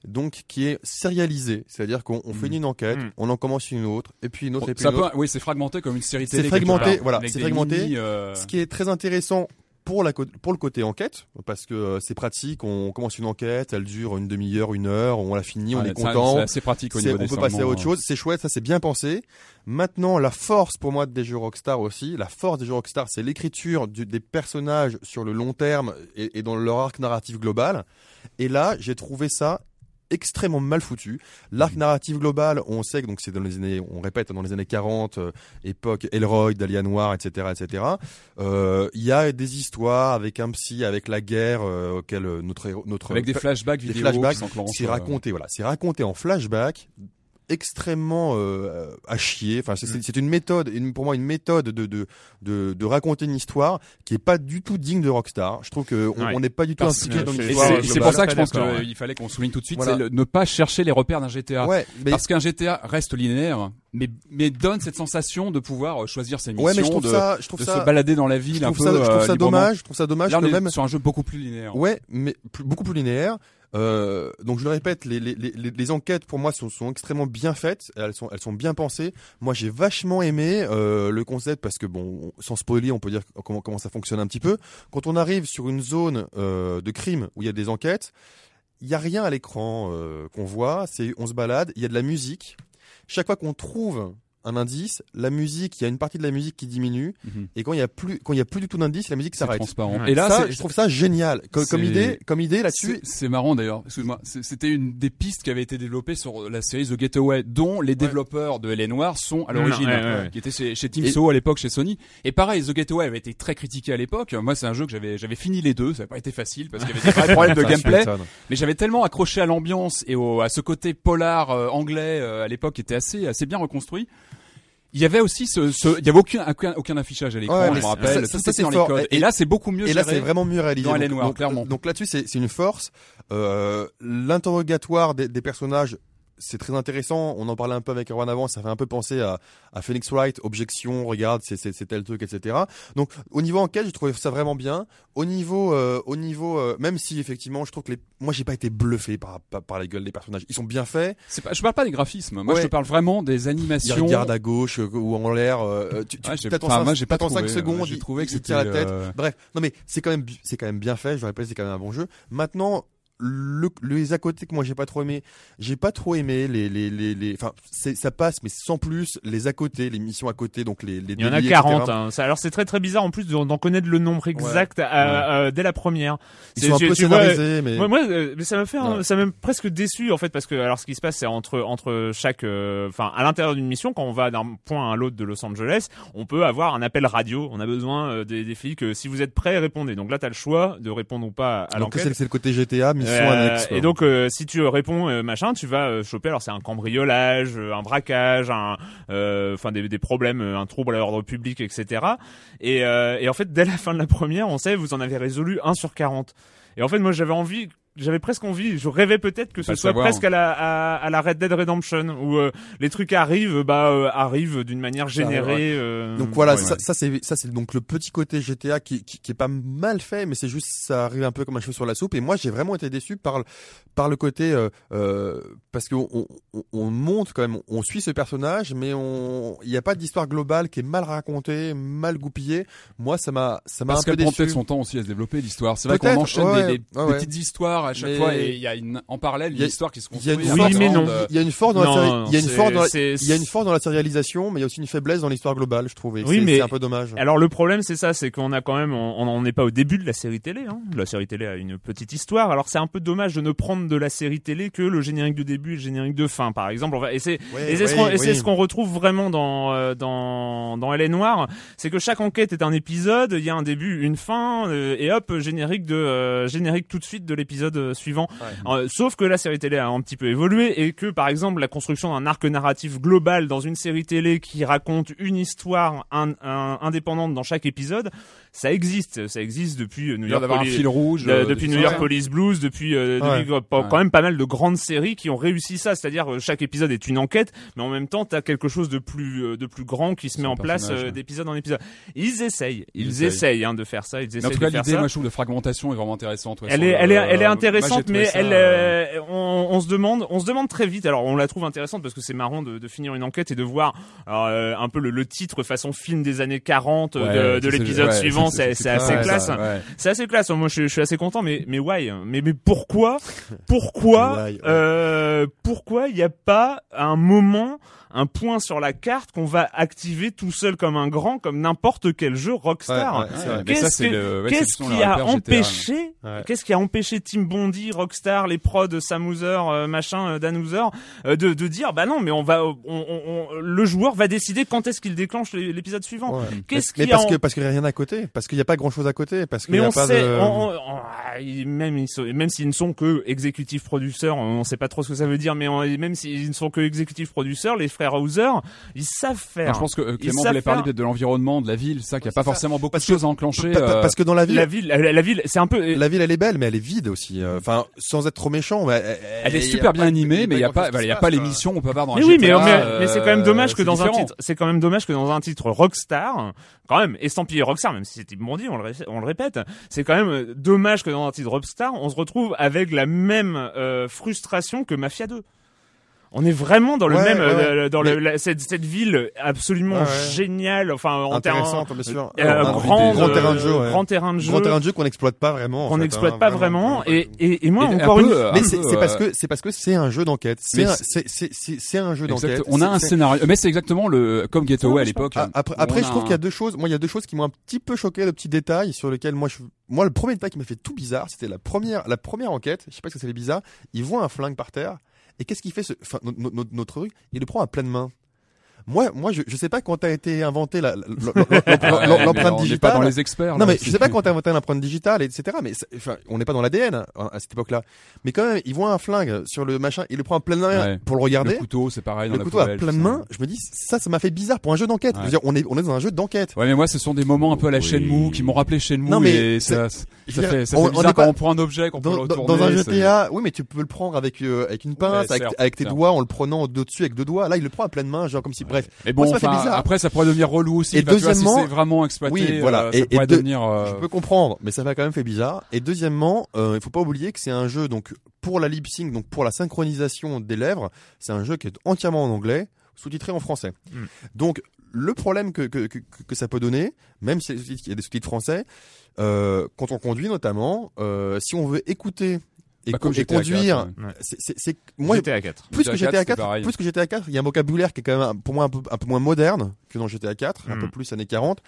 Speaker 2: donc qui est sérialisé. C'est-à-dire qu'on on fait
Speaker 3: Mm.
Speaker 2: une enquête,
Speaker 1: Mm.
Speaker 2: on en commence une autre, et puis une autre, et puis
Speaker 3: Ça
Speaker 2: une autre.
Speaker 3: peut, oui, c'est fragmenté comme une série
Speaker 2: C'est
Speaker 3: télé.
Speaker 2: fragmenté,
Speaker 3: quelque part,
Speaker 2: voilà, c'est fragmenté.
Speaker 3: mini, euh,
Speaker 2: Ce qui est très intéressant pour la pour le côté enquête, parce que euh, c'est pratique. On commence une enquête, elle dure une demi-heure, une heure, on la finit, on
Speaker 3: ouais,
Speaker 2: est content.
Speaker 3: C'est assez pratique au niveau
Speaker 2: on peut passer à autre chose, c'est chouette, ça c'est bien pensé. Maintenant, la force pour moi des jeux Rockstar aussi, la force des jeux Rockstar, c'est l'écriture des personnages sur le long terme et, et dans leur arc narratif global. Et là, j'ai trouvé ça extrêmement mal foutu. L'arc narratif global, on sait que donc c'est dans les années, on répète dans les années 40, euh, époque Elroy, Dahlia Noir, etc., etc. Euh, Il y a des histoires avec un psy, avec la guerre euh, auquel euh, notre héros- notre
Speaker 3: Avec des flashbacks
Speaker 2: des flashbacks, c'est
Speaker 3: euh,
Speaker 2: raconté, voilà, c'est raconté en flashback extrêmement euh, à chier. Enfin, c'est- c'est une méthode, une, pour moi, une méthode de, de de de raconter une histoire qui est pas du tout digne de Rockstar. Je trouve que on
Speaker 1: Ouais.
Speaker 2: n'est pas du tout
Speaker 3: Parce
Speaker 2: impliqué
Speaker 1: que
Speaker 2: dans
Speaker 1: c'est-
Speaker 3: pour ça que je pense qu'il fallait qu'on souligne tout de suite,
Speaker 2: Voilà.
Speaker 3: c'est ne pas chercher les repères d'un GTA.
Speaker 2: Ouais, mais
Speaker 3: Parce qu'un GTA reste linéaire, mais, mais donne cette sensation de pouvoir euh, choisir ses missions,
Speaker 2: ouais, mais je trouve
Speaker 3: de,
Speaker 2: ça, je trouve
Speaker 3: de
Speaker 2: ça,
Speaker 3: se balader dans la
Speaker 2: je
Speaker 3: ville un
Speaker 2: trouve
Speaker 3: peu.
Speaker 2: ça, je trouve
Speaker 3: euh,
Speaker 2: ça dommage. Je trouve ça dommage
Speaker 3: Là, on
Speaker 2: que
Speaker 3: est
Speaker 2: même
Speaker 3: sur un jeu beaucoup plus linéaire.
Speaker 2: Ouais, mais plus- beaucoup plus linéaire. Euh, donc je le répète, les, les, les, les enquêtes pour moi sont, sont extrêmement bien faites, elles sont, elles sont bien pensées. Moi j'ai vachement aimé euh, le concept parce que bon, on- sans spoiler, on peut dire comment, comment ça fonctionne un petit peu. Quand on arrive sur une zone euh, de crime où il y a des enquêtes, il y a rien à l'écran euh, qu'on voit, c'est on se balade, il y a de la musique. Chaque fois qu'on trouve un indice, la musique, il y a une partie de la musique qui diminue
Speaker 3: Mhm.
Speaker 2: et quand il y a plus quand il y a plus du tout d'indice, la musique
Speaker 3: C'est
Speaker 2: s'arrête.
Speaker 3: transparent. Et là,
Speaker 2: ça, je trouve ça génial comme, idée, comme idée là-dessus.
Speaker 3: C'est marrant d'ailleurs, excuse-moi. C'était une des pistes qui avait été développée sur la série The Getaway, dont les développeurs de L.A. Noir sont à l'origine,
Speaker 1: ouais, ouais, ouais.
Speaker 3: qui étaient chez, chez Team
Speaker 2: Et-
Speaker 3: Soho à l'époque, chez Sony. Et pareil, The Getaway avait été très critiqué à l'époque. Moi, c'est un jeu que j'avais j'avais fini les deux. Ça n'a pas été facile parce qu'il y avait des vrais problèmes de gameplay. Mais j'avais tellement accroché à l'ambiance et au, à ce côté polar euh, anglais euh, à l'époque qui était assez assez bien reconstruit. Il y avait aussi ce, ce il y avait aucun aucun, aucun affichage à l'écran,
Speaker 2: Ouais,
Speaker 3: je me rappelle,
Speaker 2: ça- ça, c'est
Speaker 3: dans les
Speaker 2: fort.
Speaker 3: codes. Et,
Speaker 2: Et-
Speaker 3: là, c'est beaucoup mieux
Speaker 2: Et là, c'est vraiment mieux réalisé.
Speaker 3: dans
Speaker 2: donc,
Speaker 3: Noir,
Speaker 2: donc-
Speaker 3: clairement.
Speaker 2: donc là-dessus, c'est c'est une force. Euh, L'interrogatoire des, des personnages, c'est très intéressant. On en parlait un peu avec Erwan avant. Ça fait un peu penser à, à Phoenix Wright, objection, regarde, c'est c'est- c'est tel truc, etc. Donc, au niveau enquête, je trouvais ça vraiment bien. Au niveau, euh, au niveau, euh, même si effectivement, je trouve que les, moi, j'ai pas été bluffé par, par par les gueules des personnages. Ils sont bien faits.
Speaker 3: C'est pas, je parle pas des graphismes. Moi,
Speaker 2: Ouais.
Speaker 3: je te parle vraiment des
Speaker 2: Ils
Speaker 3: animations.
Speaker 2: regardent à gauche euh, ou en l'air. euh, tu tu
Speaker 3: Ouais, j'ai-
Speaker 2: t'attends
Speaker 3: enfin,
Speaker 2: cinq-
Speaker 3: moi, j'ai pas trouvé.
Speaker 2: cinq secondes.
Speaker 3: J'ai trouvé que c'était,
Speaker 2: la tête.
Speaker 3: euh,
Speaker 2: Bref, non mais c'est quand même c'est quand même bien fait. Je le répète, c'est quand même un bon jeu. Maintenant, le, les à côté que moi j'ai pas trop aimé, j'ai pas trop aimé les les les les. Enfin, ça passe, mais sans plus les à côté, les missions à côté, donc les les.
Speaker 1: Il y en a
Speaker 2: délits,
Speaker 1: 40.
Speaker 2: etc.
Speaker 1: hein. Alors c'est très très bizarre en plus d'en connaître le nombre exact euh, euh, dès la première.
Speaker 2: Ils
Speaker 1: C'est-
Speaker 2: sont un
Speaker 1: tu-
Speaker 2: peu
Speaker 1: tu
Speaker 2: scénarisés, mais.
Speaker 1: Moi, moi, euh, mais ça m'a fait,
Speaker 2: Ouais.
Speaker 1: ça m'a presque déçu en fait parce que alors ce qui se passe c'est entre entre chaque, euh, enfin à l'intérieur d'une mission quand on va d'un point à l'autre de Los Angeles, on peut avoir un appel radio. On a besoin euh, des, des flics. euh, si vous êtes prêts, répondez. Donc là t'as le choix de répondre ou pas à l'enquête.
Speaker 2: c'est c'est le côté GTA,
Speaker 1: Euh,
Speaker 2: quoi.
Speaker 1: et donc euh, si tu réponds euh, machin, tu vas choper alors c'est un cambriolage, un braquage, un enfin des, des problèmes, un trouble à l'ordre public, etc. Et, et en fait dès la fin de la première, on sait vous en avez résolu 1 sur 40. Et en fait moi j'avais envie j'avais presque envie, je rêvais peut-être que ce
Speaker 3: Pas
Speaker 1: soit
Speaker 3: savoir.
Speaker 1: presque à la, à, à la Red Dead Redemption où euh, les trucs arrivent, bah euh, arrivent d'une manière générée. euh,
Speaker 2: Donc voilà,
Speaker 1: ouais,
Speaker 2: ça,
Speaker 1: ouais.
Speaker 2: ça c'est ça c'est donc le petit côté GTA qui, qui qui est pas mal fait, mais c'est juste ça arrive un peu comme un cheveu sur la soupe. Et moi j'ai vraiment été déçu par le par le côté euh, euh, parce qu'on on, on, on monte quand même, on suit ce personnage, mais on il n'y a pas d'histoire globale qui est mal racontée, mal goupillée. Moi ça m'a ça m'a un
Speaker 3: Parce
Speaker 2: peu
Speaker 3: qu'elle prend
Speaker 2: déçu.
Speaker 3: peut-être son temps aussi à se développer l'histoire. C'est vrai qu'on enchaîne
Speaker 2: ouais,
Speaker 3: des, des-
Speaker 2: ouais,
Speaker 3: des
Speaker 2: ouais.
Speaker 3: petites histoires à chaque
Speaker 2: Mais-
Speaker 3: fois et il y a une, en parallèle
Speaker 2: Il y a-
Speaker 3: une histoire qui se
Speaker 2: Il y a
Speaker 3: construit.
Speaker 2: une
Speaker 1: Oui,
Speaker 2: force,
Speaker 1: mais non.
Speaker 3: euh,
Speaker 2: il y a une force dans la
Speaker 1: Non,
Speaker 2: série,
Speaker 1: non,
Speaker 2: il y a une force dans la, il y a une force dans la sérialisation, mais il y a aussi une faiblesse dans l'histoire globale, je trouve. et
Speaker 1: Oui,
Speaker 2: c'est-
Speaker 1: mais-
Speaker 2: c'est un peu dommage.
Speaker 1: Alors le problème c'est ça, c'est qu'on a quand même, on n'est pas au début de la série télé. Hein. La série télé a une petite histoire. Alors c'est un peu dommage de ne prendre de la série télé que le générique de début et le générique de fin, par exemple. Et c'est
Speaker 2: Ouais,
Speaker 1: et c'est ce qu'on
Speaker 2: oui.
Speaker 1: retrouve vraiment dans euh, dans dans Elle est noire, c'est que chaque enquête est un épisode. Il y a un début, une fin, euh, et hop générique de euh, générique tout de suite de l'épisode euh, suivant. Euh, sauf que la série télé a un petit peu évolué et que par exemple la construction d'un arc narratif global dans une série télé qui raconte une histoire un- un- indépendante dans chaque épisode, ça existe, ça existe depuis euh, New York
Speaker 3: d'avoir un fil rouge.
Speaker 1: de-
Speaker 3: euh,
Speaker 1: depuis
Speaker 3: de-
Speaker 1: New York. Police Blues, depuis, euh,
Speaker 2: Ouais.
Speaker 1: depuis, euh,
Speaker 3: Ouais.
Speaker 1: quand même pas mal de grandes séries qui ont réussi ça. C'est-à-dire euh, chaque épisode est une enquête, mais en même temps t'as quelque chose de plus euh, de plus grand qui se met en place euh, d'épisode en épisode. Ils essayent, ils,
Speaker 3: Ils essayent.
Speaker 1: hein, de faire ça. Ils
Speaker 3: Mais
Speaker 1: essayent
Speaker 3: en tout cas, l'idée, moi, je trouve de fragmentation est vraiment intéressante. ouais,
Speaker 1: Elle est,
Speaker 3: le-
Speaker 1: elle est, elle est intéressante, mais
Speaker 3: ça,
Speaker 1: elle,
Speaker 3: euh,
Speaker 1: euh, on, on se demande, on se demande très vite. Alors, on la trouve intéressante parce que c'est marrant de, de finir une enquête et de voir alors, euh, un peu le, le titre façon film des années 40
Speaker 3: ouais,
Speaker 1: de, de l'épisode suivant.
Speaker 3: Ça,
Speaker 1: C'est c'est assez
Speaker 3: ouais,
Speaker 1: classe.
Speaker 3: ça, ouais.
Speaker 1: C'est assez classe. Moi, je, je suis assez content, mais mais why? Mais mais pourquoi? Pourquoi
Speaker 2: Why, ouais.
Speaker 1: euh, Pourquoi il n'y a pas un moment un point sur la carte qu'on va activer tout seul comme un grand, comme n'importe quel jeu Rockstar. Qu'est-ce qui
Speaker 3: de
Speaker 1: a empêché
Speaker 2: Ouais.
Speaker 1: Qu'est-ce qui a empêché Tim Bondi, Rockstar, les prods Sam Houser, euh, machin, euh, Dan Houser, euh, de, de dire bah non, mais on va, on, on- on- le joueur va décider quand est-ce qu'il déclenche l'é- l'épisode suivant.
Speaker 2: Ouais.
Speaker 1: Qu'est-ce
Speaker 2: mais
Speaker 1: qui a
Speaker 2: parce
Speaker 1: en-
Speaker 2: que parce qu'il y a rien à côté, parce qu'il n'y a pas grand chose à côté, parce qu'il
Speaker 1: mais
Speaker 2: y a
Speaker 1: on
Speaker 2: pas
Speaker 1: sait,
Speaker 2: de.
Speaker 1: on- on- on- ah, même ils sont- même s'ils ne sont que exécutifs producteurs, on sait pas trop ce que ça veut dire, mais on- même s'ils ne sont que exécutifs producteurs, les frères Hauser, ils savent faire.
Speaker 3: Non, je pense que euh, Clément voulait parler
Speaker 1: faire.
Speaker 3: peut-être de l'environnement, de la ville, ça, qu'il n'y a pas
Speaker 2: ça.
Speaker 3: forcément beaucoup de choses à enclencher. Euh,
Speaker 2: parce que dans la ville,
Speaker 1: la ville, la, la ville, c'est un peu.
Speaker 2: la ville elle est belle, mais elle est vide aussi. euh, Enfin, sans être trop méchant, mais
Speaker 3: Elle est super bien animée, mais il n'y a pas, il y a missions qu'on peut avoir dans
Speaker 1: Mais oui, mais,
Speaker 3: GTA,
Speaker 1: mais, mais c'est quand même dommage que
Speaker 3: euh,
Speaker 1: dans un titre, c'est quand même dommage que dans un titre Rockstar, quand même, estampillé Rockstar, même si c'était Bondi, on le, ré- on le répète, c'est quand même euh, dommage que dans un titre Rockstar, on se retrouve avec la même euh, frustration que Mafia 2. On est vraiment dans le
Speaker 2: Ouais,
Speaker 1: même,
Speaker 2: ouais,
Speaker 1: euh, dans le,
Speaker 2: Mais-
Speaker 1: cette, cette ville absolument géniale, enfin en termes
Speaker 2: Intéressante, bien sûr.
Speaker 1: euh,
Speaker 2: Un
Speaker 1: grand,
Speaker 2: grand terrain de jeu,
Speaker 1: euh,
Speaker 2: ouais.
Speaker 1: grand terrain de jeu,
Speaker 2: Grand terrain de jeu qu'on n'exploite pas vraiment. en
Speaker 1: qu'on
Speaker 2: fait,
Speaker 1: n'exploite
Speaker 2: hein,
Speaker 1: pas vraiment, et, et, et moi
Speaker 3: Et un
Speaker 1: encore
Speaker 3: peu,
Speaker 1: une,
Speaker 2: Mais c'est parce que c'est parce que c'est un jeu d'enquête. C'est un-
Speaker 3: c'est-
Speaker 2: c'est c'est c'est c'est un jeu d'enquête.
Speaker 3: On a un scénario, mais c'est exactement le comme Getaway à l'époque.
Speaker 2: Après, après je trouve qu'il y a deux choses. Moi, il y a deux choses qui m'ont un petit peu choqué, de petits détails sur lesquels moi, je, moi, le premier détail qui m'a fait tout bizarre, c'était la première, la première enquête. Je sais pas ce que c'est bizarre. Il voit un flingue par terre. Et qu'est-ce qu'il fait ce, enfin, no- no- no- notre truc, il le prend à pleine main. Moi, moi, je, je sais pas quand a été inventé l'empreinte
Speaker 3: on n'est
Speaker 2: digitale.
Speaker 3: pas dans les experts.
Speaker 2: Non mais je sais pas quand t'as inventé l'empreinte digitale, etc. Mais enfin, on n'est pas dans l'ADN hein, à cette époque-là. Mais quand même, il voit un flingue sur le machin, il le prend à pleine main
Speaker 3: Ouais.
Speaker 2: pour le regarder.
Speaker 3: Le couteau, c'est pareil dans
Speaker 2: Le couteau à
Speaker 3: poubelle,
Speaker 2: pleine main. Je me dis, ça, ça m'a fait bizarre pour un jeu d'enquête.
Speaker 3: Ouais.
Speaker 2: Je veux dire, on est, on est dans un jeu d'enquête.
Speaker 3: Ouais, mais moi, ce sont des moments un peu à la
Speaker 1: Oui.
Speaker 3: Shenmue qui m'ont rappelé Shenmue
Speaker 2: Non, mais
Speaker 3: ça, ça fait, ça
Speaker 2: on-
Speaker 3: fait
Speaker 2: on
Speaker 3: bizarre quand
Speaker 2: pas-
Speaker 3: on prend un objet, qu'on peut
Speaker 2: Dans,
Speaker 3: le
Speaker 2: dans, un GTA, oui, mais tu peux le prendre avec euh, avec une pince, avec, tes doigts, en le prenant dessus avec deux doigts. Là, il le prend à pleine main, genre comme si. Bref.
Speaker 3: Mais
Speaker 2: Moi,
Speaker 3: bon,
Speaker 2: ça
Speaker 3: enfin, après, ça pourrait devenir relou aussi.
Speaker 2: Et
Speaker 3: vois,
Speaker 2: deuxièmement-
Speaker 3: si c'est vraiment exploité,
Speaker 2: Oui, voilà.
Speaker 3: euh,
Speaker 2: Et-
Speaker 3: ça pourrait
Speaker 2: et
Speaker 3: devenir. euh,
Speaker 2: Je peux comprendre, mais ça m'a quand même fait bizarre. Et deuxièmement, euh, il faut pas oublier que c'est un jeu donc pour la lip sync, donc pour la synchronisation des lèvres, c'est un jeu qui est entièrement en anglais, sous-titré en français.
Speaker 1: Mm.
Speaker 2: Donc le problème que, que, que, que ça peut donner, même si il y a des sous-titres français, euh, quand on conduit notamment, euh, si on veut écouter et,
Speaker 3: Bah, comme
Speaker 2: co- et conduire,
Speaker 3: 4, ouais.
Speaker 2: c'est- c'est c'est- moi
Speaker 1: GTA 4.
Speaker 2: plus que
Speaker 3: GTA
Speaker 2: GTA
Speaker 3: 4,
Speaker 2: 4,
Speaker 3: c'est pareil.
Speaker 2: plus que GTA 4, il y a un vocabulaire qui est quand même un- pour moi un peu, un peu moins moderne que dans GTA 4, un
Speaker 1: Mm.
Speaker 2: peu plus années 40.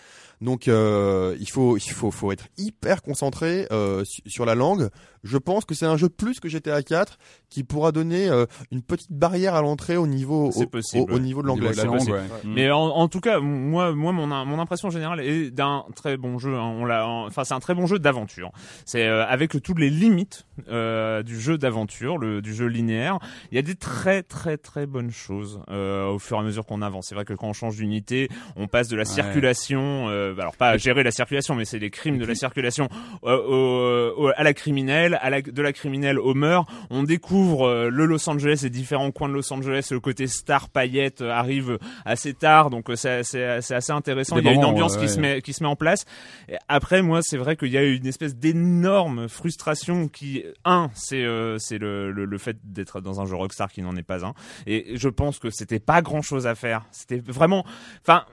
Speaker 2: Donc euh, il faut il faut faut être hyper concentré euh, su- sur la langue. Je pense que c'est un jeu plus que GTA 4 qui pourra donner euh, une petite barrière à l'entrée au niveau au,
Speaker 1: possible,
Speaker 2: au- au
Speaker 1: ouais.
Speaker 2: niveau de
Speaker 3: au niveau
Speaker 2: l'anglais.
Speaker 3: ouais.
Speaker 1: Mais en, en tout cas, moi, moi, mon, mon impression générale est d'un très bon jeu. hein. On l'a, enfin, c'est un très bon jeu d'aventure. C'est euh, avec toutes les limites euh, du jeu d'aventure, le du jeu linéaire. Il y a des très, très, très bonnes choses euh, au fur et à mesure qu'on avance. C'est vrai que quand on change d'unité, on passe de la circulation, euh, alors pas à gérer la circulation, mais c'est les crimes de la circulation euh, au- au- à la criminelle, à la, de la criminelle au meurtre. On découvre euh, le Los Angeles et différents coins de Los Angeles. Le côté star paillette euh, arrive assez tard, donc euh, c'est assez intéressant.
Speaker 3: Des
Speaker 1: Il y a une ambiance
Speaker 3: ouais,
Speaker 1: qui
Speaker 3: ouais.
Speaker 1: se met qui se met en place. Et après, moi, c'est vrai qu'il y a une espèce d'énorme frustration qui, un, c'est euh, c'est le, le, le fait d'être dans un jeu Rockstar qui n'en est pas un. Et je pense que c'était pas grand chose à faire. C'était vraiment, enfin.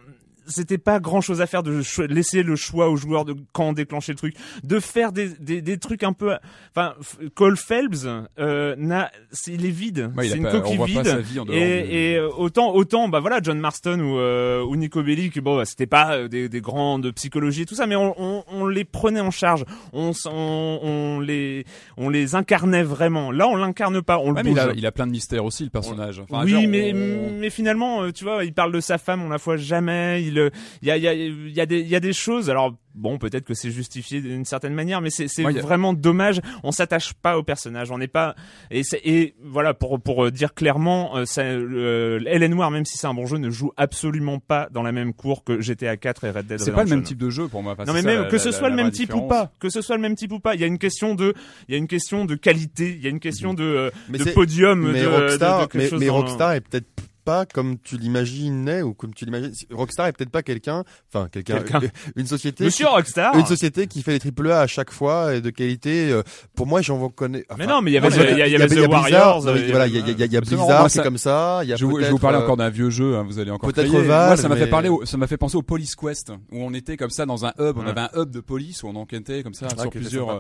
Speaker 1: C'était pas grand chose à faire de laisser le choix aux joueurs de quand déclencher le truc, de faire des, des, des trucs un peu, enfin, Cole Phelps, euh, n'a, c'est, il est vide,
Speaker 3: Ouais,
Speaker 1: c'est
Speaker 3: a
Speaker 1: une
Speaker 3: pas-
Speaker 1: coquille vide. et, et autant, autant, bah voilà, John Marston ou, euh, ou Nico Bellic, bon, bah, c'était pas euh, des, des grands de psychologie et tout ça, mais on, on, on les prenait en charge, on, on, on les, on les incarnait vraiment. Là, on l'incarne pas, on le
Speaker 3: mais il
Speaker 1: bouge.
Speaker 3: a, il a plein de mystères aussi, le personnage. Enfin,
Speaker 1: oui,
Speaker 3: genre,
Speaker 1: mais, mais finalement, euh, tu vois, il parle de sa femme, on la voit jamais. Il, il y a, il y a, il y a des, il y a des choses. Alors bon, peut-être que c'est justifié d'une certaine manière, mais c'est,
Speaker 3: Ouais,
Speaker 1: vraiment dommage. On s'attache pas au personnage. On n'est pas. Et, voilà, pour pour euh, dire clairement, euh, ça, euh, Noire, même si c'est un bon jeu, ne joue absolument pas dans la même cour que GTA 4 et Red Dead
Speaker 3: c'est pas le
Speaker 1: Redemption.
Speaker 3: même type de jeu pour moi. Enfin,
Speaker 1: Non mais
Speaker 3: ça,
Speaker 1: même
Speaker 3: la-
Speaker 1: que ce
Speaker 3: la-
Speaker 1: soit le même type ou pas, que ce soit le même type ou pas, il y a une question de, il y a une question de qualité, il y a une question de, euh,
Speaker 2: Mais
Speaker 1: de
Speaker 2: c'est-
Speaker 1: podium,
Speaker 2: mais
Speaker 1: de,
Speaker 2: Rockstar,
Speaker 1: de, de quelque
Speaker 2: mais,
Speaker 1: chose
Speaker 2: mais
Speaker 1: dans-
Speaker 2: Rockstar est peut-être pas comme tu l'imaginais ou comme tu l'imagines. Rockstar est peut-être pas quelqu'un, enfin quelqu'un, une société,
Speaker 1: Monsieur
Speaker 2: qui-
Speaker 1: Rockstar.
Speaker 2: une société qui fait les triple A à chaque fois et de qualité. euh, pour moi, j'en connais.
Speaker 1: Mais
Speaker 2: enfin,
Speaker 1: non, mais il y avait,
Speaker 2: non,
Speaker 1: il y, a- il y avait The Warriors. euh,
Speaker 2: voilà, il y a, il y a- il y a
Speaker 3: C'est marrant,
Speaker 2: Blizzard
Speaker 3: moi,
Speaker 2: qui est
Speaker 3: ça-
Speaker 2: comme ça. Y a
Speaker 3: Je, vous- je vous parler
Speaker 2: euh,
Speaker 3: encore d'un vieux jeu, hein, vous allez encore
Speaker 2: peut-être
Speaker 3: Moi, ça m'a fait parler, ça m'a fait penser au Police Quest, où on était comme ça dans un hub, on avait un hub de police où on enquêtait comme ça
Speaker 2: ah,
Speaker 3: sur plusieurs, euh,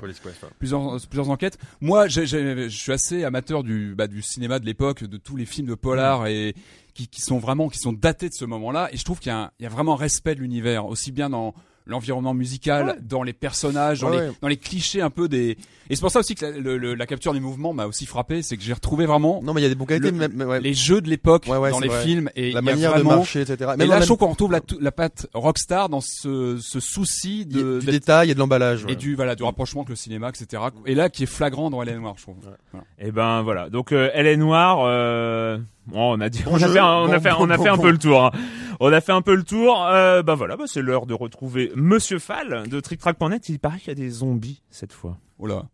Speaker 3: plusieurs, plusieurs enquêtes. Moi, j'ai- j'ai- je suis assez amateur du, bah, du cinéma de l'époque, de tous les films de polar et, qui, qui sont vraiment qui sont datés de ce moment-là. Et je trouve qu'il y, a un- il y a vraiment respect de l'univers, aussi bien dans l'environnement musical, dans les personnages, dans,
Speaker 2: Ouais,
Speaker 3: les, dans les clichés un peu des. Et c'est pour ça aussi que la, le- le- la capture des mouvements m'a aussi frappé, c'est que j'ai retrouvé vraiment
Speaker 2: Non, mais il y a des bons qualités,
Speaker 3: Le-
Speaker 2: mais, mais ouais.
Speaker 3: les jeux de l'époque
Speaker 2: Ouais, ouais,
Speaker 3: dans les
Speaker 2: vrai.
Speaker 3: films et
Speaker 2: la manière
Speaker 3: vraiment...
Speaker 2: de marcher, etc.
Speaker 3: Et
Speaker 2: Même
Speaker 3: là, je trouve qu'on retrouve la, la patte Rockstar dans ce, ce souci
Speaker 2: il y a
Speaker 3: de,
Speaker 2: du détail et de l'emballage.
Speaker 3: et du voilà du rapprochement avec le cinéma, etc. Et là, qui est flagrant dans Hélène Noire, je trouve. Voilà.
Speaker 1: Et ben voilà. Donc euh, elle est noire. Euh... Bon, on a dit, on a fait, un, on a fait,
Speaker 2: bon,
Speaker 1: on a fait un peu le tour. hein. On a fait un peu le tour. Euh, bah voilà, bah c'est l'heure de retrouver Monsieur Fall de TrickTrack.net. Il paraît qu'il y a des zombies cette fois.
Speaker 3: Oh là.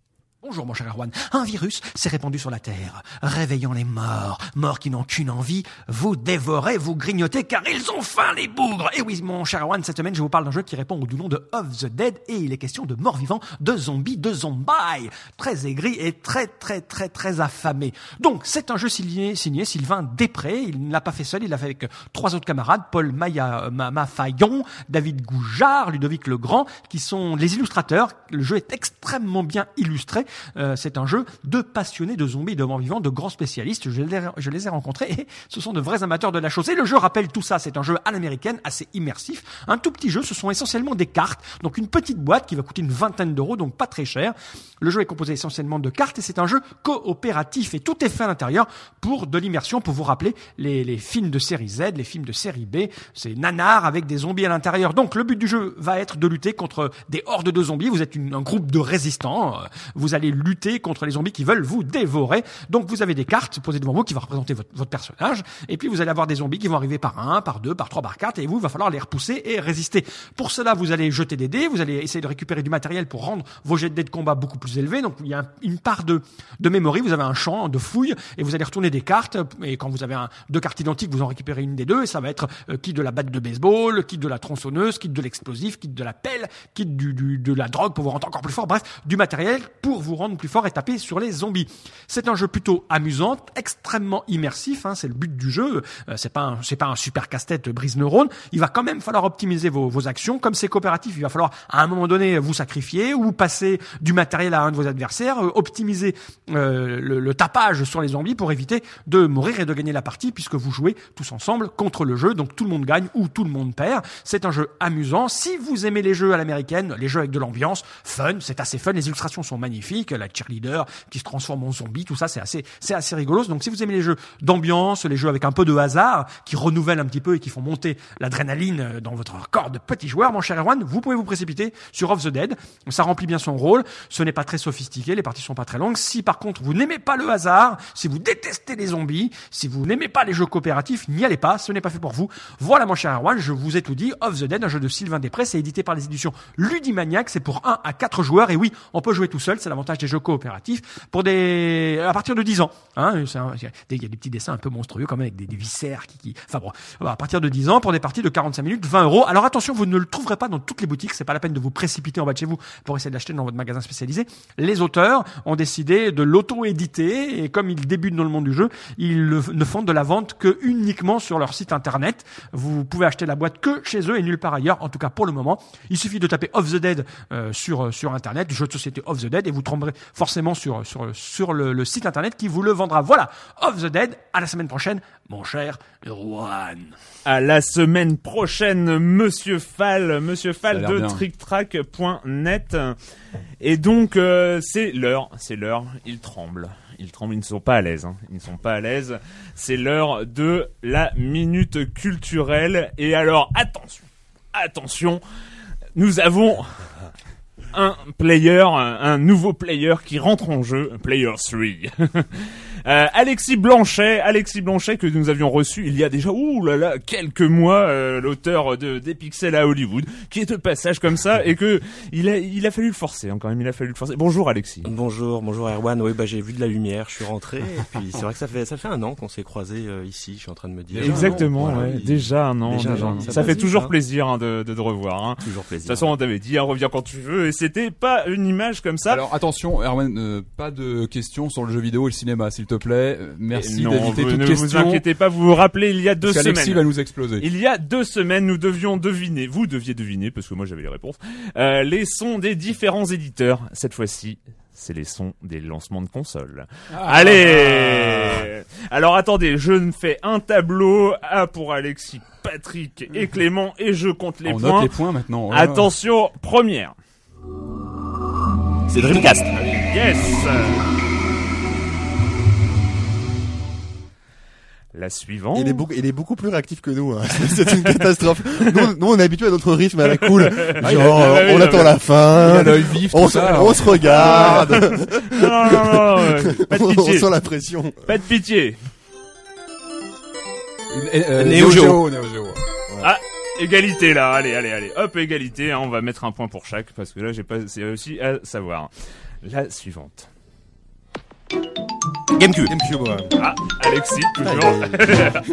Speaker 9: Bonjour mon cher Erwan. Un virus s'est répandu sur la Terre, réveillant les morts, morts qui n'ont qu'une envie, vous dévorer, vous grignoter, car ils ont faim les bougres. Et oui mon cher Erwan, cette semaine je vous parle d'un jeu qui répond au nom de Of the Dead, et il est question de morts vivants, de zombies, de zombies, très aigris et très très très très affamés. Donc c'est un jeu signé, signé Sylvain Després, il ne l'a pas fait seul, il l'a fait avec trois autres camarades, Paul Maya, Ma- Mafayon, David Goujard, Ludovic Legrand, qui sont les illustrateurs. Le jeu est extrêmement bien illustré. Euh, c'est un jeu de passionnés de zombies et de morts vivants, de grands spécialistes. Je les, je les ai rencontrés et ce sont de vrais amateurs de la chose. Et le jeu rappelle tout ça. C'est un jeu à l'américaine, assez immersif. Un tout petit jeu. Ce sont essentiellement des cartes. Donc une petite boîte qui va coûter une vingtaine d'euros, donc pas très cher. Le jeu est composé essentiellement de cartes et c'est un jeu coopératif et tout est fait à l'intérieur pour de l'immersion, pour vous rappeler les, les films de série Z, les films de série B. C'est nanar avec des zombies à l'intérieur. Donc le but du jeu va être de lutter contre des hordes de zombies. Vous êtes une- un groupe de résistants. Euh, Vous allez lutter contre les zombies qui veulent vous dévorer. Donc vous avez des cartes posées devant vous qui vont représenter votre, votre personnage. Et puis vous allez avoir des zombies qui vont arriver par un, par deux, par trois, par quatre. Et vous, il va falloir les repousser et résister. Pour cela, vous allez jeter des dés. Vous allez essayer de récupérer du matériel pour rendre vos jets de dés de combat beaucoup plus élevés. Donc il y a un- une part de, de mémoire. Vous avez un champ de fouilles et vous allez retourner des cartes. Et quand vous avez un, deux cartes identiques, vous en récupérez une des deux. Et ça va être euh, kit de la batte de baseball, kit de la tronçonneuse, kit de l'explosif, kit de la pelle, kit du, du- de la drogue pour vous rendre encore plus fort. Bref, du matériel pour vous rendre plus fort et taper sur les zombies. C'est un jeu plutôt amusant, extrêmement immersif. Hein, c'est le but du jeu. Euh, c'est pas un, super casse-tête brise neurone. Il va quand même falloir optimiser vos, actions. Comme c'est coopératif, il va falloir à un moment donné vous sacrifier ou passer du matériel à un de vos adversaires, euh, optimiser euh, le tapage sur les zombies pour éviter de mourir et de gagner la partie puisque vous jouez tous ensemble contre le jeu. Donc tout le monde gagne ou tout le monde perd. C'est un jeu amusant. Si vous aimez les jeux à l'américaine, les jeux avec de l'ambiance, fun, c'est assez fun. Les illustrations sont magnifiques. La cheerleader qui se transforme en zombie, tout ça, c'est assez, c'est assez rigolo. Donc si vous aimez les jeux d'ambiance, les jeux avec un peu de hasard, qui renouvellent un petit peu et qui font monter l'adrénaline euh, dans votre corps de petit joueur, mon cher Erwan, vous pouvez vous précipiter sur Off the Dead. Ça remplit bien son rôle. Ce n'est pas très sophistiqué. Les parties sont pas très longues. Si par contre vous n'aimez pas le hasard, si vous détestez les zombies, si vous n'aimez pas les jeux coopératifs, n'y allez pas. Ce n'est pas fait pour vous. Voilà, mon cher Erwan, je vous ai tout dit. Off the Dead, un jeu de Sylvain Després, c'est édité par les éditions Ludimaniac. C'est pour 1 à 4 joueurs. Et oui, on peut jouer tout seul. C'est l'avantage des jeux coopératifs. Pour des, à partir de 10 ans. Hein, il y a des petits dessins un peu monstrueux quand même avec des, des viscères qui, qui, enfin bon, à partir de 10 ans pour des parties de 45 minutes, 20 euros. Alors attention, vous ne le trouverez pas dans toutes les boutiques. C'est pas la peine de vous précipiter en bas de chez vous pour essayer de l'acheter dans votre magasin spécialisé. Les auteurs ont décidé de l'auto-éditer et comme ils débutent dans le monde du jeu, ils ne font de la vente que uniquement sur leur site internet. Vous pouvez acheter la boîte que chez eux et nulle part ailleurs. En tout cas pour le moment, il suffit de taper Off the Dead euh, sur euh, sur internet, jeu de société Off the Dead et vous tomberez forcément sur sur sur le, le site internet qui vous le vendra. Voilà, Off the Dead. À la semaine prochaine, mon cher Juan.
Speaker 1: À la semaine prochaine, Monsieur Fall, Monsieur Fall de. TrickTrack.net. Et donc euh, c'est l'heure, c'est l'heure. Ils tremblent, ils tremblent, ils ne sont pas à l'aise. hein. Ils ne sont pas à l'aise. C'est l'heure de la minute culturelle. Et alors attention, attention, nous avons un player, un, nouveau player qui rentre en jeu, Player 3. Euh, Alexis Blanchet, Alexis Blanchet que nous avions reçu il y a déjà ouh là là quelques mois, euh, l'auteur de des pixels à Hollywood, qui est de passage comme ça et que il a il a fallu le forcer hein, quand même, il a fallu le forcer. Bonjour Alexis.
Speaker 10: Bonjour, bonjour Erwan. Oui, bah j'ai vu de la lumière, je suis rentré. Et puis c'est vrai que ça fait ça fait un an qu'on s'est croisés euh, ici. Je suis en train de me dire.
Speaker 1: Exactement, ouais. déjà un an.
Speaker 10: Déjà un an.
Speaker 1: Ça,
Speaker 10: Ça
Speaker 1: fait toujours
Speaker 10: hein.
Speaker 1: plaisir hein, de, de te revoir. Hein.
Speaker 10: Toujours
Speaker 1: De
Speaker 10: plaisir.
Speaker 1: toute façon, on t'avait dit, hein, reviens quand tu veux, et c'était pas une image comme ça.
Speaker 3: Alors attention, Erwan, euh, pas de questions sur le jeu vidéo et le cinéma, s'il te plaît. Merci d'éviter toute
Speaker 1: ne
Speaker 3: question.
Speaker 1: vous inquiétez pas, vous vous rappelez, il y a deux
Speaker 3: parce
Speaker 1: semaines.
Speaker 3: va nous exploser.
Speaker 1: Il y a deux semaines, nous devions deviner, vous deviez deviner, parce que moi j'avais les réponses, euh, les sons des différents éditeurs. Cette fois-ci, c'est les sons des lancements de consoles.
Speaker 3: Ah.
Speaker 1: Allez Alors attendez, je me fais un tableau A pour Alexis, Patrick et Clément et je compte les
Speaker 3: On
Speaker 1: points.
Speaker 3: note les points maintenant. voilà.
Speaker 1: Attention, première.
Speaker 10: C'est Dreamcast.
Speaker 1: Yes La suivante.
Speaker 2: Il est beaucoup, il est beaucoup plus réactif que nous. Hein. C'est une catastrophe. Nous, nous, on est habitué à notre rythme à la cool.
Speaker 1: Ah, a-
Speaker 2: Genre,
Speaker 1: ah, oui,
Speaker 2: on
Speaker 1: non,
Speaker 2: attend la fin.
Speaker 3: l'œil vif,
Speaker 2: On
Speaker 3: tout
Speaker 2: se,
Speaker 3: ça.
Speaker 2: on se regarde.
Speaker 1: Non, non, non, non, pas de
Speaker 2: on
Speaker 1: pitié.
Speaker 2: sent la pression.
Speaker 1: Pas de pitié.
Speaker 3: Euh,
Speaker 10: Neo Geo.
Speaker 1: Ah, égalité là. Allez, allez, allez. Hop, égalité. hein, on va mettre un point pour chaque parce que là, j'ai pas. C'est aussi à savoir. La suivante.
Speaker 10: GameCube.
Speaker 2: GameCube, ouais.
Speaker 1: Ah, Alexis, toujours.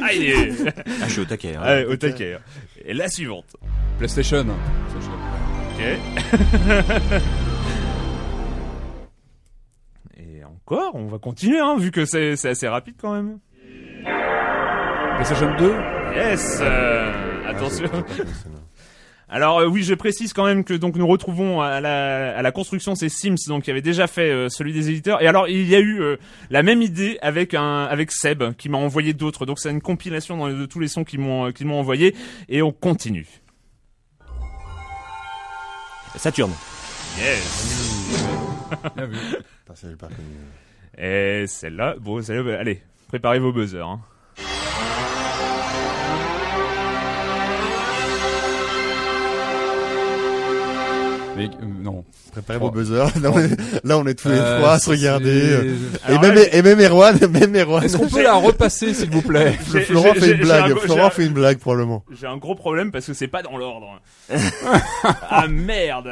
Speaker 1: Ah, il est.
Speaker 10: Ah, je suis au taquet. hein.
Speaker 1: Allez, au taquet. Et la suivante.
Speaker 3: PlayStation.
Speaker 1: Ok. Et encore, on va continuer, hein, vu que c'est c'est assez rapide quand même.
Speaker 3: PlayStation 2.
Speaker 1: Yes. euh, attention. Alors euh, oui, je précise quand même que donc nous retrouvons à la, à la construction ces Sims, donc qui avait déjà fait euh, celui des éditeurs. Et alors il y a eu euh, la même idée avec un avec Seb qui m'a envoyé d'autres. Donc c'est une compilation dans- de tous les sons qu'ils m'ont euh, qu'ils m'ont envoyé et on continue.
Speaker 10: Saturn.
Speaker 1: Yes.
Speaker 3: Bien vu.
Speaker 2: Pas reconnu.
Speaker 1: Et celle-là, bon, celle-là, allez, préparez vos buzzers. Hein.
Speaker 3: Euh, non.
Speaker 2: Préparez vos buzzers. Là, on est, là, on est tous les
Speaker 3: Euh,
Speaker 2: trois à se regarder. Et
Speaker 1: Alors
Speaker 2: même,
Speaker 1: là,
Speaker 2: et même Erwan, même Erwan.
Speaker 3: Est-ce qu'on peut la repasser, s'il vous plaît?
Speaker 2: Florent fait une
Speaker 1: un
Speaker 2: blague. Florent fait une blague, probablement.
Speaker 1: J'ai un gros problème parce que c'est pas dans l'ordre. ah merde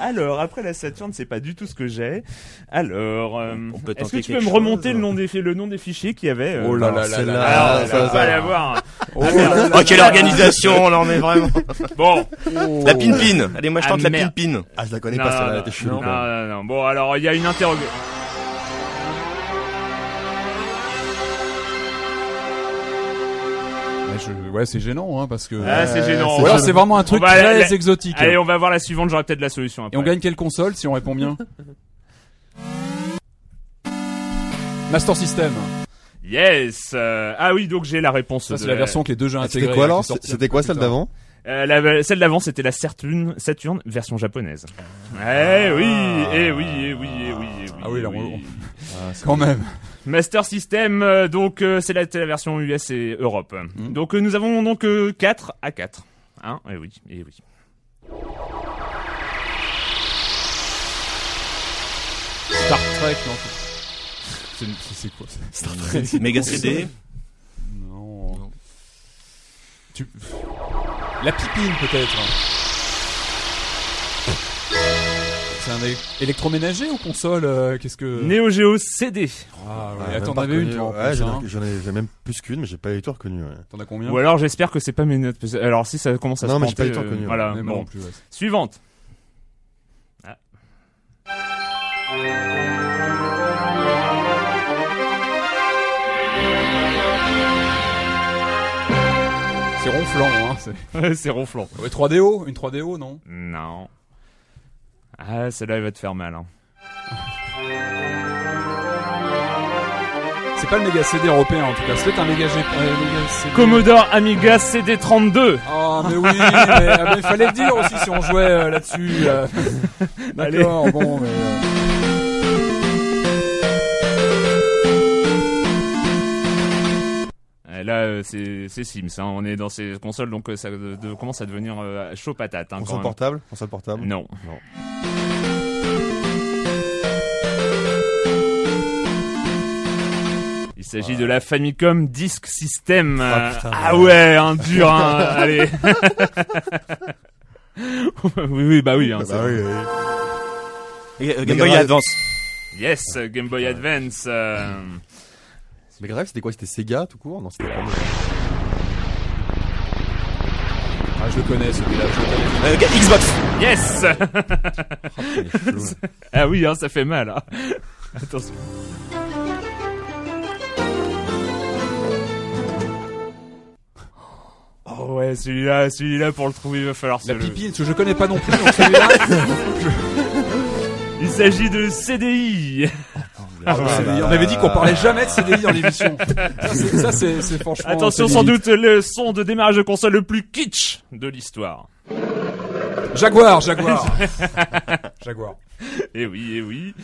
Speaker 1: Alors, après la Saturne, c'est pas du tout ce que j'ai. Alors, euh, est-ce que tu peux me remonter le nom des, fi- le nom des fichiers qu'il y avait euh,
Speaker 3: Oh là là là là.
Speaker 2: Ah, ça,
Speaker 1: va l'avoir.
Speaker 3: Oh là là
Speaker 10: quelle organisation, là, on est vraiment.
Speaker 1: Bon,
Speaker 10: La pin-pin. Allez, moi, je
Speaker 1: Ah,
Speaker 10: tente la
Speaker 1: merde.
Speaker 2: Ah, je la connais
Speaker 1: non,
Speaker 2: pas, celle-là, était chelou,
Speaker 1: non, non, non. Bon, alors, il y a une interrogation.
Speaker 3: Ouais, je- Ouais, c'est gênant, hein, parce que.
Speaker 1: Ah, c'est gênant.
Speaker 3: Ou alors c'est vraiment un truc
Speaker 1: va-
Speaker 3: très
Speaker 1: allez,
Speaker 3: exotique.
Speaker 1: Allez, on va voir la suivante, j'aurai peut-être la solution après.
Speaker 3: Et on gagne quelle console si on répond bien Master System.
Speaker 1: Yes euh, Ah oui, donc j'ai la réponse.
Speaker 3: Ça,
Speaker 1: de
Speaker 3: c'est la version que les deux jeux intégrés.
Speaker 2: C'était quoi alors
Speaker 3: qui est sortie
Speaker 2: C'était quoi celle d'avant
Speaker 1: Euh, la- celle d'avant, c'était la Saturn, Saturn version japonaise. Eh oui, eh oui, eh oui, eh oui, eh oui.
Speaker 3: Ah oui, là,
Speaker 1: eh
Speaker 3: on-
Speaker 2: Ah,
Speaker 3: Quand même.
Speaker 1: Master System, euh, donc euh, c'est la, version US et Europe.
Speaker 3: Hmm.
Speaker 1: Donc nous avons donc euh, 4 à 4. Hein Eh oui, eh oui.
Speaker 3: Star Trek, non C'est quoi ça Star Trek
Speaker 10: Mega CD.
Speaker 3: Non. Tu... La pipine, peut-être. C'est un électroménager ou console euh, Qu'est-ce que...
Speaker 1: Neo Geo CD.
Speaker 3: Ah, ouais.
Speaker 2: Ah,
Speaker 3: Attends,
Speaker 2: même
Speaker 3: t'en
Speaker 2: pas
Speaker 3: avais une,
Speaker 2: reconnu.
Speaker 3: toi, en
Speaker 2: Ouais,
Speaker 3: plus,
Speaker 2: j'en
Speaker 3: hein.
Speaker 2: ai- j'en ai, j'ai même plus qu'une, mais j'ai pas du tout reconnu. ouais.
Speaker 3: T'en as combien
Speaker 1: Ou alors j'espère que c'est pas mes notes. parce que- Alors si ça commence à
Speaker 2: Non,
Speaker 1: se
Speaker 2: mais j'ai pas
Speaker 1: planter,
Speaker 2: du tout
Speaker 1: euh,
Speaker 2: reconnu, ouais.
Speaker 1: Voilà.
Speaker 3: Mais moi
Speaker 1: bon.
Speaker 3: non plus, ouais.
Speaker 1: Suivante.
Speaker 3: Ronflant, hein. c'est-
Speaker 1: c'est ronflant.
Speaker 3: Ouais, 3DO Une 3DO, non?
Speaker 1: Non. Ah, celle-là, elle va te faire mal. Hein.
Speaker 3: C'est pas le méga CD européen, en tout cas. C'est peut-être un méga, G... euh, méga CD.
Speaker 1: Commodore Amiga CD32.
Speaker 3: Oh, mais oui, mais, ah, mais il fallait le dire aussi si on jouait euh, là-dessus. euh. D'accord, bon, mais...
Speaker 1: Là, euh, c'est c'est Sims. Hein. On est dans ces consoles, donc euh, ça de- de- commence à devenir euh, chaud patate. Hein,
Speaker 2: Console portable? Console portable?
Speaker 1: Non.
Speaker 2: Non.
Speaker 1: Il s'agit de la Famicom Disk System.
Speaker 2: Ah,
Speaker 1: Euh,
Speaker 2: putain,
Speaker 1: ah
Speaker 2: ouais.
Speaker 1: un dur. Hein. Allez. oui, oui, bah oui. Hein,
Speaker 2: Bah
Speaker 1: vrai.
Speaker 2: oui, oui.
Speaker 10: Et, euh, Game Boy. Advance.
Speaker 1: Yes, euh, Game Boy Advance. euh,
Speaker 2: Mega Drive, c'était quoi? C'était Sega tout court? Non, c'était pas.
Speaker 3: Ah, je le connais, celui-là. je le connais.
Speaker 10: Euh, Xbox.
Speaker 1: Yes.
Speaker 2: Ah, est chelou.
Speaker 1: ah oui, hein, ça fait mal. Hein. Attention. Oh ouais, celui-là, celui-là pour le trouver, il va falloir se
Speaker 3: La
Speaker 1: le-
Speaker 3: parce que je connais pas non plus, donc celui-là...
Speaker 1: Il s'agit de CDI.
Speaker 3: Ah. On avait dit qu'on parlait jamais de CDI dans l'émission. Ça, c'est- Ça, c'est c'est franchement.
Speaker 1: Attention, sans doute le son de démarrage de console le plus kitsch de l'histoire.
Speaker 3: Jaguar, Jaguar. Jaguar.
Speaker 1: Et oui, et oui.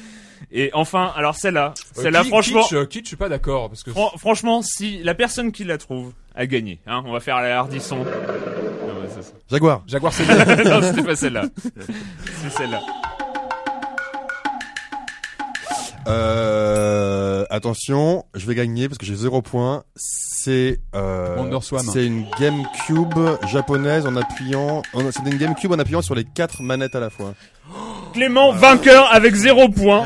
Speaker 1: Et enfin, alors celle-là,
Speaker 3: Euh,
Speaker 1: celle-là,
Speaker 3: ki-
Speaker 1: franchement,
Speaker 3: Kitsch, euh, kitsch, je suis pas d'accord parce que.
Speaker 1: fran- franchement, si la personne qui la trouve a gagné, hein, on va faire la hardisson. Ah.
Speaker 2: Jaguar.
Speaker 3: Jaguar, c'est
Speaker 1: non, c'était pas celle-là. C'est celle-là.
Speaker 2: Euh, attention, je vais gagner parce que j'ai zéro point. C'est euh, c'est une GameCube japonaise en appuyant. C'est une GameCube en appuyant sur les quatre manettes à la fois.
Speaker 1: Clément, vainqueur avec zéro point.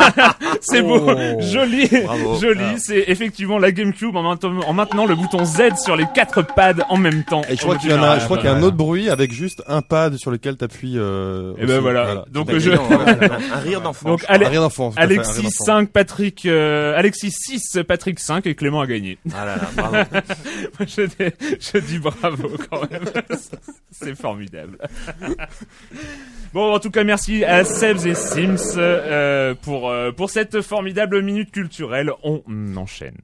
Speaker 1: c'est beau,
Speaker 3: Oh.
Speaker 1: joli,
Speaker 10: Bravo.
Speaker 1: joli.
Speaker 10: Ah.
Speaker 1: C'est effectivement la GameCube en maintenant, en maintenant le bouton Z sur les quatre pads en même temps.
Speaker 2: Et je crois qu'il y en a, je crois qu'il y a un autre bruit avec juste un pad sur lequel t'appuies. Euh,
Speaker 1: Et ben
Speaker 2: aussi.
Speaker 1: voilà. Donc je.
Speaker 10: voilà, un rire d'enfant.
Speaker 1: Donc Alexis
Speaker 2: d'enfant.
Speaker 1: 5, Patrick, euh, Alexis 6, Patrick 5 et Clément a gagné.
Speaker 10: Ah là là, bravo.
Speaker 1: Moi, je, dis, je dis bravo quand même. C'est formidable. Bon, en tout cas, merci à Sebs et Sims euh, pour, euh, pour cette formidable minute culturelle. On enchaîne.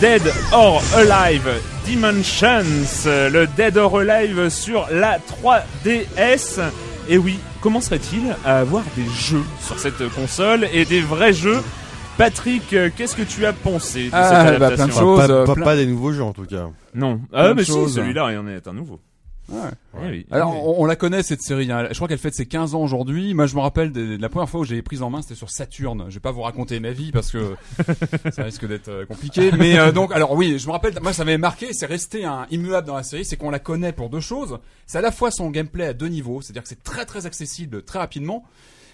Speaker 1: Dead or Alive Dimensions, euh, le Dead or Alive sur la 3DS. Et oui, comment serait-il à avoir des jeux sur cette console et des vrais jeux? Patrick, euh, qu'est-ce que tu as pensé de
Speaker 3: Ah,
Speaker 1: cette
Speaker 3: bah, plein de
Speaker 1: adaptation
Speaker 3: choses.
Speaker 2: Pas, pas-
Speaker 3: plein-
Speaker 2: pas des nouveaux jeux en tout cas.
Speaker 1: Non. Ah, mais si, celui-là, il en est un nouveau.
Speaker 3: Ouais.
Speaker 1: Eh oui.
Speaker 3: Alors,
Speaker 1: Eh oui.
Speaker 3: on, on la connaît cette série. hein. Je crois qu'elle fête ses 15 ans aujourd'hui. Moi, je me rappelle de, de la première fois où j'ai prise en main, c'était sur Saturne. Je vais pas vous raconter ma vie parce que ça risque d'être euh, compliqué. Mais euh, donc, alors oui, je me rappelle. Moi, ça m'avait marqué. C'est resté un immuable dans la série. C'est qu'on la connaît pour deux choses. C'est à la fois son gameplay à deux niveaux, c'est-à-dire que c'est très très accessible très rapidement.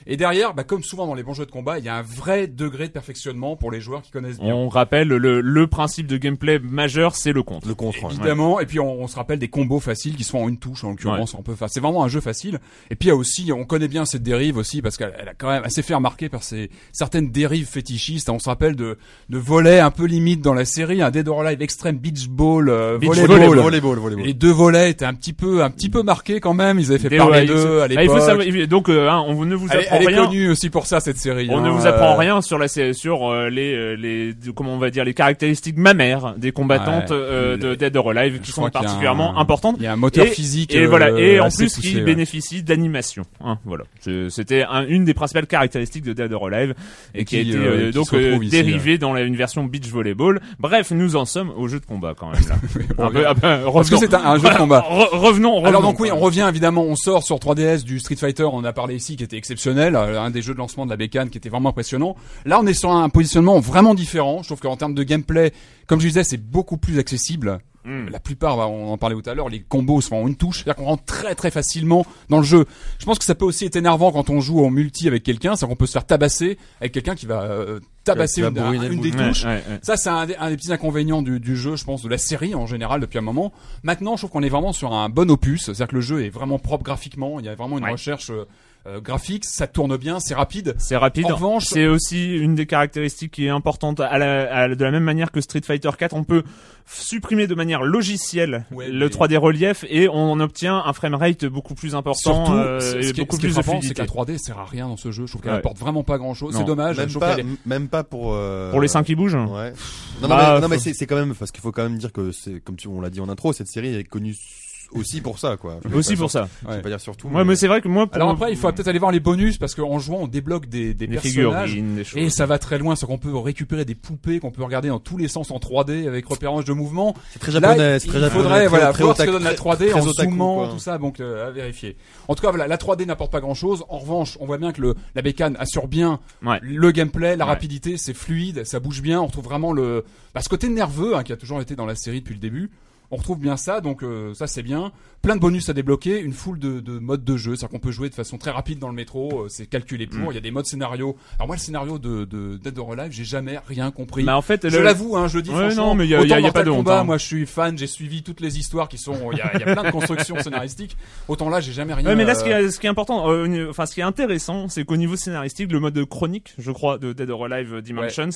Speaker 3: Et derrière, bah, comme souvent dans les bons jeux de combat, il y a un vrai degré de perfectionnement pour les joueurs qui connaissent bien.
Speaker 1: On rappelle, le, le principe de gameplay majeur, c'est le contre.
Speaker 2: Le contre. ouais.
Speaker 3: Évidemment, et puis on, on se rappelle des combos faciles qui sont en une touche, en l'occurrence, on peut faire. C'est vraiment un jeu facile. Et puis il y a aussi, on connaît bien cette dérive aussi parce qu'elle elle a quand même assez fait remarquer par ses certaines dérives fétichistes. On se rappelle de de volets un peu limite dans la série, un Dead or Alive extrême beach ball, euh,
Speaker 1: Beach
Speaker 3: volleyball.
Speaker 1: volleyball.
Speaker 2: Volleyball, volleyball.
Speaker 3: Les deux volets étaient un petit peu un petit peu marqués quand même. Ils avaient fait
Speaker 1: Des-
Speaker 3: parler
Speaker 1: ouais,
Speaker 3: d'eux à
Speaker 1: Ah, il
Speaker 3: l'époque.
Speaker 1: faut savoir, donc, euh, hein, on ne vous
Speaker 3: est-
Speaker 1: apprend
Speaker 3: elle est connue aussi pour ça cette série.
Speaker 1: On
Speaker 3: hein.
Speaker 1: ne vous apprend
Speaker 3: Euh,
Speaker 1: rien sur la sur euh, les euh, les comment on va dire les caractéristiques mammaires des combattantes
Speaker 3: Ouais.
Speaker 1: euh, de Dead or Alive qui sont particulièrement
Speaker 3: un-
Speaker 1: importantes.
Speaker 3: Il y a un moteur
Speaker 1: Et-
Speaker 3: physique.
Speaker 1: Et voilà,
Speaker 3: euh,
Speaker 1: et en plus
Speaker 3: poussé,
Speaker 1: qui
Speaker 3: ouais.
Speaker 1: bénéficie d'animation. Hein, voilà, c'était un- une des principales caractéristiques de Dead or Alive et,
Speaker 3: Et
Speaker 1: qui, a été
Speaker 3: qui
Speaker 1: donc
Speaker 3: ici,
Speaker 1: dérivée dans la, une version beach volleyball. Bref, nous en sommes au jeu de combat quand même là.
Speaker 3: on
Speaker 1: un peu, un peu-
Speaker 3: Parce que
Speaker 1: revenons.
Speaker 3: c'est un, jeu de combat.
Speaker 1: Re- revenons, revenons.
Speaker 3: Alors donc oui, on revient évidemment, on sort sur 3DS du Street Fighter, on a parlé ici, qui était exceptionnel, euh, un des jeux de lancement de la bécane qui était vraiment impressionnant. Là, on est sur un positionnement vraiment différent. Je trouve qu'en termes de gameplay, comme je disais, c'est beaucoup plus accessible.
Speaker 1: Hmm.
Speaker 3: La plupart, bah, on en parlait tout à l'heure, les combos se font en une touche, c'est-à-dire qu'on rentre très très facilement dans le jeu. Je pense que ça peut aussi être énervant quand on joue en multi avec quelqu'un, c'est qu'on peut se faire tabasser avec quelqu'un qui va euh, tabasser
Speaker 2: Qui va
Speaker 3: une,
Speaker 2: le
Speaker 3: des touches.
Speaker 1: ouais, ouais.
Speaker 3: Ça, c'est un, des- un des petits inconvénients du, du jeu, je pense, de la série en général depuis un moment. Maintenant, je trouve qu'on est vraiment sur un bon opus, c'est-à-dire que le jeu est vraiment propre graphiquement. Il y a vraiment une
Speaker 1: Ouais.
Speaker 3: recherche euh, euh, graphique, ça tourne bien, c'est rapide.
Speaker 1: C'est rapide.
Speaker 3: En revanche-
Speaker 1: c'est aussi une des caractéristiques qui est importante. À la, à la- de la même manière que Street Fighter 4, on peut supprimer de manière logicielle
Speaker 3: Ouais,
Speaker 1: le
Speaker 3: mais-
Speaker 1: 3D relief et on obtient un framerate beaucoup plus important
Speaker 3: Surtout,
Speaker 1: euh, et beaucoup plus de
Speaker 3: frappant, c'est que
Speaker 1: fluidité.
Speaker 3: la 3D sert à rien dans ce jeu. Je trouve qu'elle
Speaker 1: Ouais.
Speaker 3: apporte vraiment pas grand-chose.
Speaker 1: Non.
Speaker 3: C'est dommage.
Speaker 2: Même pas,
Speaker 3: est-
Speaker 2: même pas pour. euh,
Speaker 1: Pour les seins qui bougent.
Speaker 2: Ouais. Non,
Speaker 1: Bah,
Speaker 2: mais, non, mais c'est quand même parce qu'il faut quand même dire que c'est comme tu, on l'a dit en intro, cette série est connue aussi pour ça, quoi. Je vais
Speaker 1: Aussi
Speaker 2: pas
Speaker 1: pour
Speaker 2: dire-
Speaker 1: ça.
Speaker 2: Je vais pas dire surtout.
Speaker 1: Ouais, mais c'est vrai que moi, pour
Speaker 3: Alors après, il faut peut-être aller voir les bonus parce qu'en jouant, on débloque des, des
Speaker 1: des
Speaker 3: personnages.
Speaker 1: figurines, des choses.
Speaker 3: Et ça va très loin, c'est qu'on peut récupérer des poupées qu'on peut regarder dans tous les sens en 3D avec repérage de mouvement.
Speaker 2: c'est très japonais, c'est
Speaker 3: Là,
Speaker 2: très
Speaker 3: il
Speaker 2: japonais.
Speaker 3: faudrait
Speaker 2: très-
Speaker 3: voilà,
Speaker 2: très
Speaker 3: voir ce que
Speaker 2: otaku-
Speaker 3: donne la 3D
Speaker 2: très
Speaker 3: en
Speaker 2: otaku,
Speaker 3: zoomant,
Speaker 2: quoi.
Speaker 3: tout ça, donc euh, à vérifier. En tout cas, voilà, la 3D n'apporte pas grand-chose. En revanche, on voit bien que le, la bécane assure bien
Speaker 1: Ouais.
Speaker 3: le gameplay, la
Speaker 1: Ouais.
Speaker 3: rapidité, c'est fluide, ça bouge bien. On retrouve vraiment le, bah, ce côté nerveux hein, qui a toujours été dans la série depuis le début. On retrouve bien ça, donc euh, ça c'est bien. Plein de bonus à débloquer, une foule de, de modes de jeu, c'est-à-dire qu'on peut jouer de façon très rapide dans le métro, euh, c'est calculé pour.
Speaker 1: Mm.
Speaker 3: Il y a des modes scénario. Alors moi le scénario de, de Dead or Alive, j'ai jamais rien compris.
Speaker 1: Bah, en fait,
Speaker 3: je
Speaker 1: le-
Speaker 3: l'avoue, hein, je dis
Speaker 1: Ouais,
Speaker 3: franchement.
Speaker 1: non, mais il y a- il y a- il y a pas de honte,
Speaker 3: Kombat,
Speaker 1: hein.
Speaker 3: Moi je suis fan, j'ai suivi toutes les histoires qui sont. Il y a, il y a plein de constructions scénaristiques. Autant là j'ai jamais rien.
Speaker 1: Ouais, mais là, ce qui
Speaker 3: euh,
Speaker 1: est, ce qui est important, euh, au niveau- enfin, ce qui est intéressant, c'est qu'au niveau scénaristique, le mode chronique, je crois, de Dead or Alive Dimensions,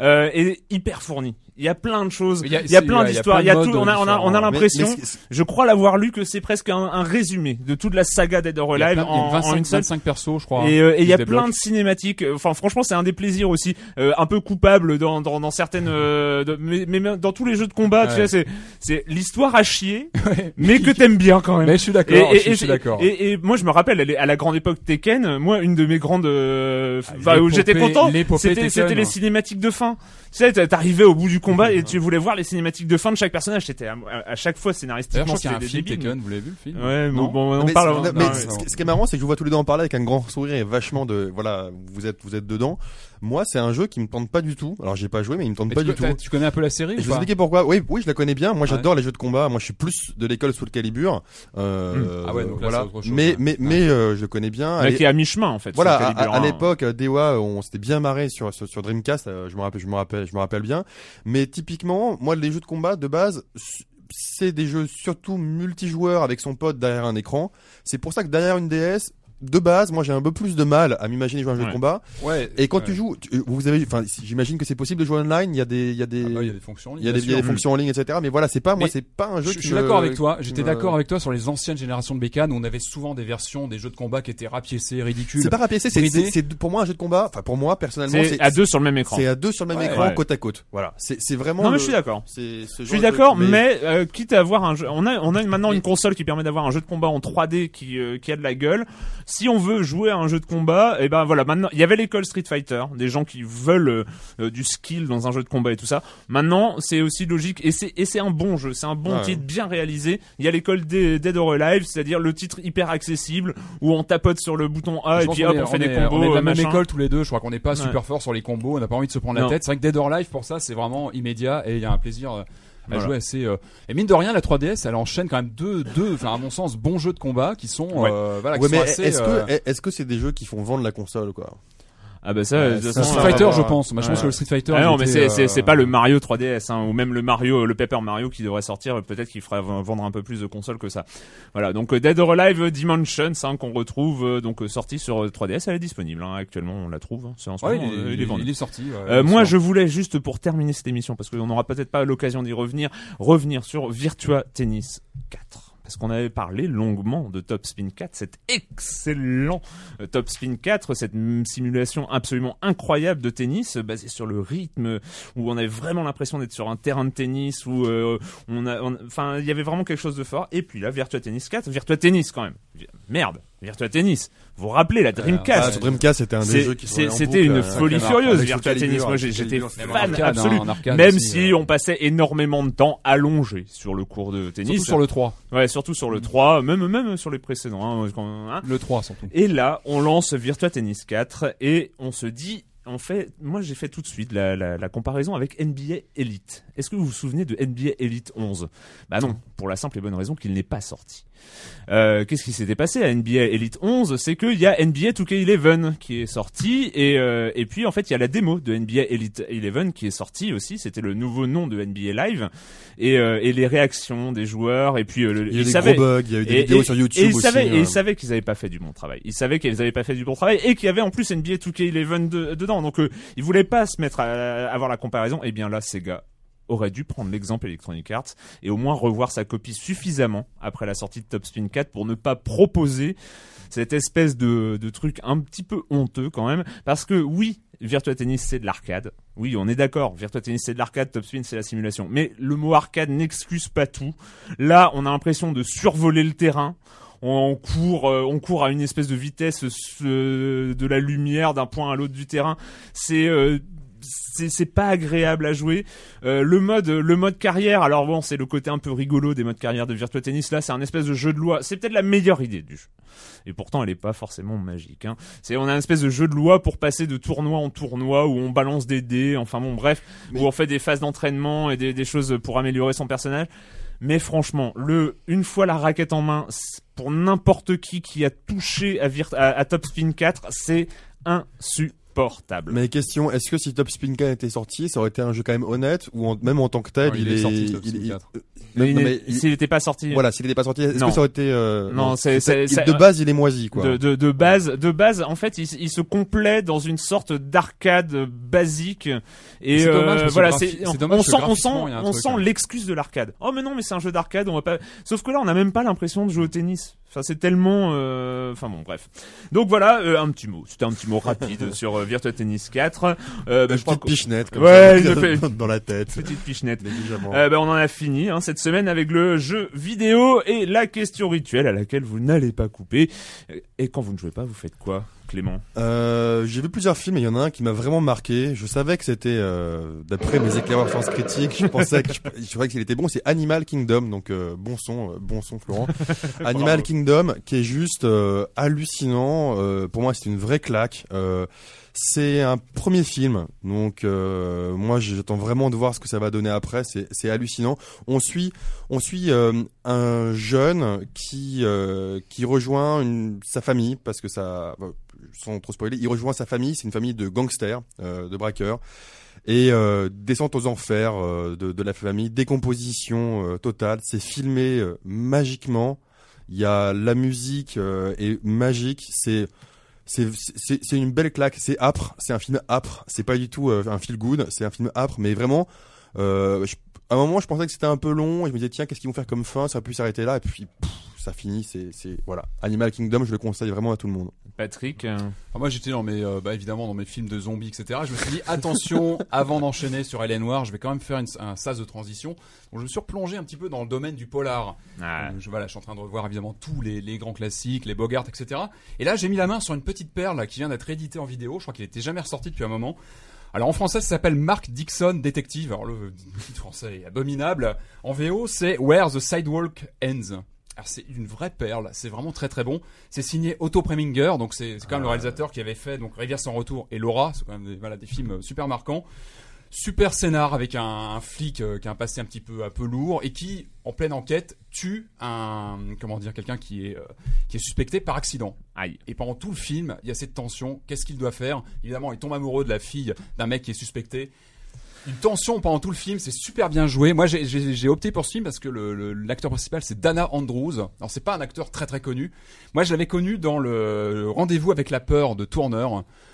Speaker 1: euh, est hyper fourni. Il y a plein de choses,
Speaker 3: Il y a-
Speaker 1: il y a
Speaker 3: c'est-
Speaker 1: plein
Speaker 3: ouais,
Speaker 1: d'histoires, il y a tout, on a, on a, on a l'impression, je crois l'avoir lu que c'est presque un, un résumé de toute la saga Dead or
Speaker 3: il y a
Speaker 1: Alive
Speaker 3: plein- il y a
Speaker 1: en, en
Speaker 3: 25,
Speaker 1: une seule.
Speaker 3: 25 persos, je crois.
Speaker 1: Et euh, et il y a plein de cinématiques. euh, Enfin, franchement, c'est un des plaisirs aussi, euh, un peu coupable dans dans, dans certaines, euh, de- mais, mais dans tous les jeux de combat, tu sais, c'est c'est l'histoire à chier, mais que t'aimes bien quand même.
Speaker 3: Mais je suis d'accord,
Speaker 1: Et,
Speaker 3: je suis- je suis d'accord.
Speaker 1: Et, moi, je me rappelle, à la grande époque Tekken, moi, une de mes grandes,
Speaker 3: Ah,
Speaker 1: enfin, où j'étais content, c'était, les cinématiques de fin. Tu sais, t'a- t'arrivais au bout du combat et tu voulais voir les cinématiques de fin de chaque personnage. C'était à, chaque fois scénaristiquement.
Speaker 3: je crois qu'il y a un
Speaker 1: c'était
Speaker 3: film vous l'avez vu le film?
Speaker 1: Ouais, bon,
Speaker 3: Non
Speaker 1: bon, on
Speaker 2: mais,
Speaker 1: parle.
Speaker 2: mais ce, qui- ce qui est marrant, c'est que je vous vois tous les deux en parler avec un grand sourire et vachement de voilà, vous êtes vous êtes dedans. Moi, c'est un jeu qui me tente pas du tout. Alors, j'ai pas joué, mais il me tente
Speaker 3: Mais
Speaker 2: pas
Speaker 3: tu,
Speaker 2: du tout.
Speaker 3: tu connais un peu la série
Speaker 2: je vais expliquer pourquoi. Oui, oui, je la connais bien. Moi,
Speaker 3: Ouais.
Speaker 2: j'adore les jeux de combat. Moi, je suis plus de l'école Soul Calibur. Euh,
Speaker 3: Ah ouais, donc là,
Speaker 2: voilà.
Speaker 3: c'est autre chose,
Speaker 2: mais mais mais euh, je le connais bien. Allez,
Speaker 1: qui est à mi-chemin, en fait.
Speaker 2: voilà, à, à
Speaker 1: 1.
Speaker 2: l'époque, Dewa, on s'était bien marré sur, sur sur Dreamcast. euh, je me rappelle, je me rappelle, je me rappelle bien. Mais typiquement, moi, les jeux de combat de base, c'est des jeux surtout multijoueurs avec son pote derrière un écran. C'est pour ça que derrière une DS, de base, moi, j'ai un peu plus de mal à m'imaginer jouer à un jeu de combat.
Speaker 3: Ouais.
Speaker 2: Et quand
Speaker 3: ouais.
Speaker 2: tu joues, tu- vous avez, enfin, si- j'imagine que c'est possible de jouer online. Il y a des, il y a des,
Speaker 3: Ah bah, il y a des fonctions.
Speaker 2: il y a des, il y a des
Speaker 3: sûr.
Speaker 2: fonctions en ligne, etc. Mais voilà, c'est pas, moi,
Speaker 3: Mais
Speaker 2: c'est pas un jeu
Speaker 3: Je,
Speaker 2: qui
Speaker 3: je suis
Speaker 2: me-
Speaker 3: d'accord avec toi.
Speaker 2: qui
Speaker 3: J'étais
Speaker 2: me-
Speaker 3: d'accord avec toi sur les anciennes générations de bécanes où on avait souvent des versions des jeux de combat qui étaient rapiécés, ridicules.
Speaker 2: C'est pas rapiécé, c'est,
Speaker 3: bridé.
Speaker 2: c'est, c'est pour moi un jeu de combat. Enfin, pour moi, personnellement,
Speaker 1: C'est à deux sur le même écran.
Speaker 2: C'est à deux sur le même
Speaker 3: Ouais.
Speaker 2: écran,
Speaker 1: Ouais.
Speaker 2: côte à côte. Voilà. C'est, c'est vraiment.
Speaker 1: Non, mais
Speaker 2: le-
Speaker 1: je suis d'accord.
Speaker 2: C'est ce
Speaker 1: Je
Speaker 2: genre
Speaker 1: suis
Speaker 2: de
Speaker 1: d'accord,
Speaker 2: truc,
Speaker 1: mais euh, quitte à avoir un jeu, on a on a maintenant une console qui permet d'avoir un jeu de combat en 3D qui euh, qui a de la gueule. Si on veut jouer à un jeu de combat, et ben voilà, maintenant il y avait l'école Street Fighter, des gens qui veulent euh, euh, du skill dans un jeu de combat et tout ça. Maintenant, c'est aussi logique et c'est et c'est un bon jeu, c'est un bon
Speaker 2: Ouais.
Speaker 1: titre bien réalisé. Il y a l'école Dead or Alive, c'est-à-dire le titre hyper accessible où on tapote sur le bouton A
Speaker 3: Je
Speaker 1: et puis hop on fait des
Speaker 3: est-
Speaker 1: combos
Speaker 3: On est de la
Speaker 1: euh,
Speaker 3: même école tous les deux. Je crois qu'on n'est pas
Speaker 1: Ouais.
Speaker 3: super fort sur les combos. On n'a pas envie de se prendre la tête. C'est vrai que Dead or Alive pour ça, c'est vraiment immédiat et il y a un plaisir euh, à
Speaker 1: Voilà.
Speaker 3: jouer assez. euh, Et mine de rien, la 3DS, elle enchaîne quand même deux, deux, enfin à mon sens, bons jeux de combat qui sont,
Speaker 1: Ouais.
Speaker 3: euh, voilà, qui
Speaker 2: Ouais,
Speaker 3: sont
Speaker 2: mais
Speaker 3: assez.
Speaker 2: est-ce
Speaker 3: euh,
Speaker 2: que, est-ce que c'est des jeux qui font vendre la console, quoi?
Speaker 1: Ah bah ça, de façon,
Speaker 3: Street
Speaker 1: euh,
Speaker 3: Fighter, je
Speaker 2: voir.
Speaker 3: pense. Moi, je pense que le Street Fighter.
Speaker 1: Ah non, mais c'est c'est
Speaker 3: euh,
Speaker 1: c'est pas le Mario 3DS hein, ou même le Mario, le Paper Mario qui devrait sortir. euh, Peut-être qu'il fera vendre un peu plus de consoles que ça. Voilà. Donc euh, Dead or Alive Dimensions hein, qu'on retrouve euh, donc euh, sorti sur euh, 3DS, elle est disponible hein, actuellement. On la trouve. hein. C'est en ce
Speaker 3: Ouais,
Speaker 1: moment,
Speaker 3: il,
Speaker 1: euh,
Speaker 3: est,
Speaker 1: il est
Speaker 3: il est sorti. ouais,
Speaker 1: Euh, moi, je voulais juste pour terminer cette émission, parce qu'on n'aura peut-être pas l'occasion d'y revenir, revenir sur Virtua Tennis 4. Parce qu'on avait parlé longuement de Top Spin 4, cet excellent euh, Top Spin 4, cette simulation absolument incroyable de tennis, euh, basée sur le rythme, où on avait vraiment l'impression d'être sur un terrain de tennis, où euh, on a, enfin, il y avait vraiment quelque chose de fort. Et puis là, Virtua Tennis 4, Virtua Tennis quand même. Merde, Virtua Tennis. Vous vous rappelez la Dreamcast
Speaker 2: Ah, sur Dreamcast, c'était un des jeux qui en
Speaker 1: C'était une
Speaker 2: euh,
Speaker 1: folie furieuse, Virtua Tennis. Moi, j'étais
Speaker 3: en
Speaker 1: fan
Speaker 3: arcade,
Speaker 1: absolu.
Speaker 3: hein, en arcade
Speaker 1: Même
Speaker 3: aussi,
Speaker 1: si
Speaker 3: euh.
Speaker 1: on passait énormément de temps allongé sur le cours de tennis.
Speaker 3: Surtout sur le 3.
Speaker 1: Ouais, surtout sur le 3, même, même sur les précédents. hein, hein.
Speaker 3: Le 3 surtout.
Speaker 1: Et là, on lance Virtua Tennis 4 et on se dit, on fait, moi j'ai fait tout de suite la, la, la comparaison avec NBA Elite. Est-ce que vous vous souvenez de NBA Elite 11 Bah non, pour la simple et bonne raison qu'il n'est pas sorti. Euh, Qu'est-ce qui s'était passé à NBA Elite 11 C'est qu'il y a NBA 2K11 qui est sorti et, euh, et puis en fait il y a la démo de NBA Elite 11 qui est sortie aussi. C'était le nouveau nom de NBA Live et, euh, et les réactions des joueurs et puis euh, le-
Speaker 2: Il y a eu
Speaker 1: ils
Speaker 2: des
Speaker 1: savaient-
Speaker 2: gros bugs, il y a eu des
Speaker 1: et,
Speaker 2: vidéos
Speaker 1: et-
Speaker 2: sur
Speaker 1: et
Speaker 2: YouTube
Speaker 1: ils
Speaker 2: aussi.
Speaker 1: savaient, et
Speaker 2: euh.
Speaker 1: ils savaient qu'ils avaient pas fait du bon travail. Ils savaient qu'ils avaient pas fait du bon travail et qu'il y avait en plus NBA 2K11 de- dedans. Donc euh, ils voulaient pas se mettre à, à avoir la comparaison. Et bien là, Sega aurait dû prendre l'exemple Electronic Arts et au moins revoir sa copie suffisamment après la sortie de Top Spin 4 pour ne pas proposer cette espèce de, de truc un petit peu honteux quand même. Parce que oui Virtua Tennis c'est de l'arcade. Oui on est d'accord Virtua Tennis c'est de l'arcade Top Spin c'est la simulation. Mais le mot arcade n'excuse pas tout. Là on a l'impression de survoler le terrain. On court, euh, on court à une espèce de vitesse euh, de la lumière d'un point à l'autre du terrain. C'est euh, c'est pas agréable à jouer. Euh, le mode le mode carrière, alors bon, c'est le côté un peu rigolo des modes carrière de Virtua Tennis. Là, c'est un espèce de jeu de loi. C'est peut-être la meilleure idée du jeu. Et pourtant, elle est pas forcément magique. Hein. C'est on a un espèce de jeu de loi pour passer de tournoi en tournoi où on balance des dés. Enfin bon, bref,
Speaker 2: Mais-
Speaker 1: où on fait des phases d'entraînement et des, des choses pour améliorer son personnage. Mais franchement, le une fois la raquette en main, pour n'importe qui qui a touché à, à Top Spin 4, c'est insupportable.
Speaker 2: Mais question, est-ce que si Top Spin 4 était sorti, ça aurait été un jeu quand même honnête ou en- même en tant que tel,
Speaker 3: Non,
Speaker 2: il,
Speaker 3: il est
Speaker 2: est,
Speaker 3: sorti, Top
Speaker 2: il-
Speaker 3: Spin
Speaker 2: il-
Speaker 3: 4.
Speaker 2: euh,
Speaker 1: il- s'il n'était pas sorti,
Speaker 2: voilà, s'il n'était pas sorti, est-ce que ça aurait été euh,
Speaker 1: Non, c'est- c'est-
Speaker 2: il-
Speaker 1: c'est-
Speaker 2: de base il est moisi quoi.
Speaker 1: de, de, de base, de base, en fait, il, il se complaît dans une sorte d'arcade basique. Et
Speaker 3: C'est dommage,
Speaker 1: euh, voilà, c'est on,
Speaker 3: dommage
Speaker 1: on
Speaker 3: que
Speaker 1: sent, on sent, on sent
Speaker 3: hein.
Speaker 1: l'excuse de l'arcade. Oh mais non, mais c'est un jeu d'arcade, on va pas. Sauf que là, on n'a même pas l'impression de jouer au tennis. Enfin, c'est tellement. euh, Enfin bon, bref. Donc voilà, euh, un petit mot. C'était un petit mot rapide sur euh, Virtua Tennis 4. Euh, bah,
Speaker 2: Une
Speaker 1: je crois
Speaker 2: petite pichenette comme
Speaker 1: Ouais,
Speaker 2: ça,
Speaker 1: une pe-
Speaker 2: dans la tête.
Speaker 1: petite pichenette.
Speaker 2: Négligemment.
Speaker 1: Euh, bah, on en a fini hein, cette semaine avec le jeu vidéo et la question rituelle à laquelle vous n'allez pas couper. Et quand vous ne jouez pas, vous faites quoi, Clément
Speaker 2: Euh, j'ai vu plusieurs films et il y en a un qui m'a vraiment marqué. Je savais que c'était, euh, d'après mes éclaireurs sens critiques, je pensais que je, je qu'il était bon. C'est Animal Kingdom, donc euh, bon son, bon son Florent. Animal Kingdom, qui est juste hallucinant. Pour moi, c'est une vraie claque. C'est un premier film, donc moi j'attends vraiment de voir ce que ça va donner après. C'est hallucinant. On suit, on suit un jeune qui qui rejoint une, sa famille parce que ça, sans trop spoiler, il rejoint sa famille. C'est une famille de gangsters, euh, de braqueurs. Et euh, descente aux enfers euh, de, de la famille, décomposition euh, totale. C'est filmé euh, magiquement. Il y a la musique euh, est magique. C'est c'est une belle claque. C'est âpre. C'est un film âpre. C'est pas du tout un feel good. C'est un film âpre, mais vraiment. Je- à un moment, je pensais que c'était un peu long. Et je me disais tiens, qu'est-ce qu'ils vont faire comme fin? Ça pu s'arrêter là. Et puis pff, ça finit. C'est c'est voilà. Animal Kingdom, je le conseille vraiment à tout le monde.
Speaker 1: Patrick euh,
Speaker 3: Enfin, moi j'étais dans mes, euh, bah, évidemment dans mes films de zombies, etc. Je me suis dit attention, avant d'enchaîner sur Hélène Noir, je vais quand même faire une- un sas de transition. Donc je me suis replongé un petit peu dans le domaine du polar.
Speaker 1: ah,
Speaker 3: Donc, je, voilà, je suis en train de revoir évidemment tous les, les grands classiques, les Bogart, etc. Et là j'ai mis la main sur une petite perle là, qui vient d'être éditée en vidéo. Je crois qu'il était jamais ressorti depuis un moment. Alors en français ça s'appelle Mark Dixon Detective. Alors le titre français est abominable. En VO c'est Where the Sidewalk Ends. Alors c'est une vraie perle, c'est vraiment très très bon. C'est signé Otto Preminger, donc c'est quand même le réalisateur qui avait fait donc Rivière sans retour et Laura, c'est quand même des, voilà, des films super marquants. Super scénar avec un, un flic euh, qui a un passé un petit peu un peu lourd et qui, en pleine enquête, tue un comment dire quelqu'un qui est euh, qui est suspecté par accident.
Speaker 1: aïe.
Speaker 3: Et pendant tout le film, il y a cette tension. Qu'est-ce qu'il doit faire? Évidemment, il tombe amoureux de la fille d'un mec qui est suspecté. Une tension pendant tout le film, c'est super bien joué. Moi, j'ai- opté pour ce film parce que l'acteur principal, c'est Dana Andrews. Alors, c'est pas un acteur très très connu. Moi, je l'avais connu dans le, Rendez-vous avec la peur de Tourner.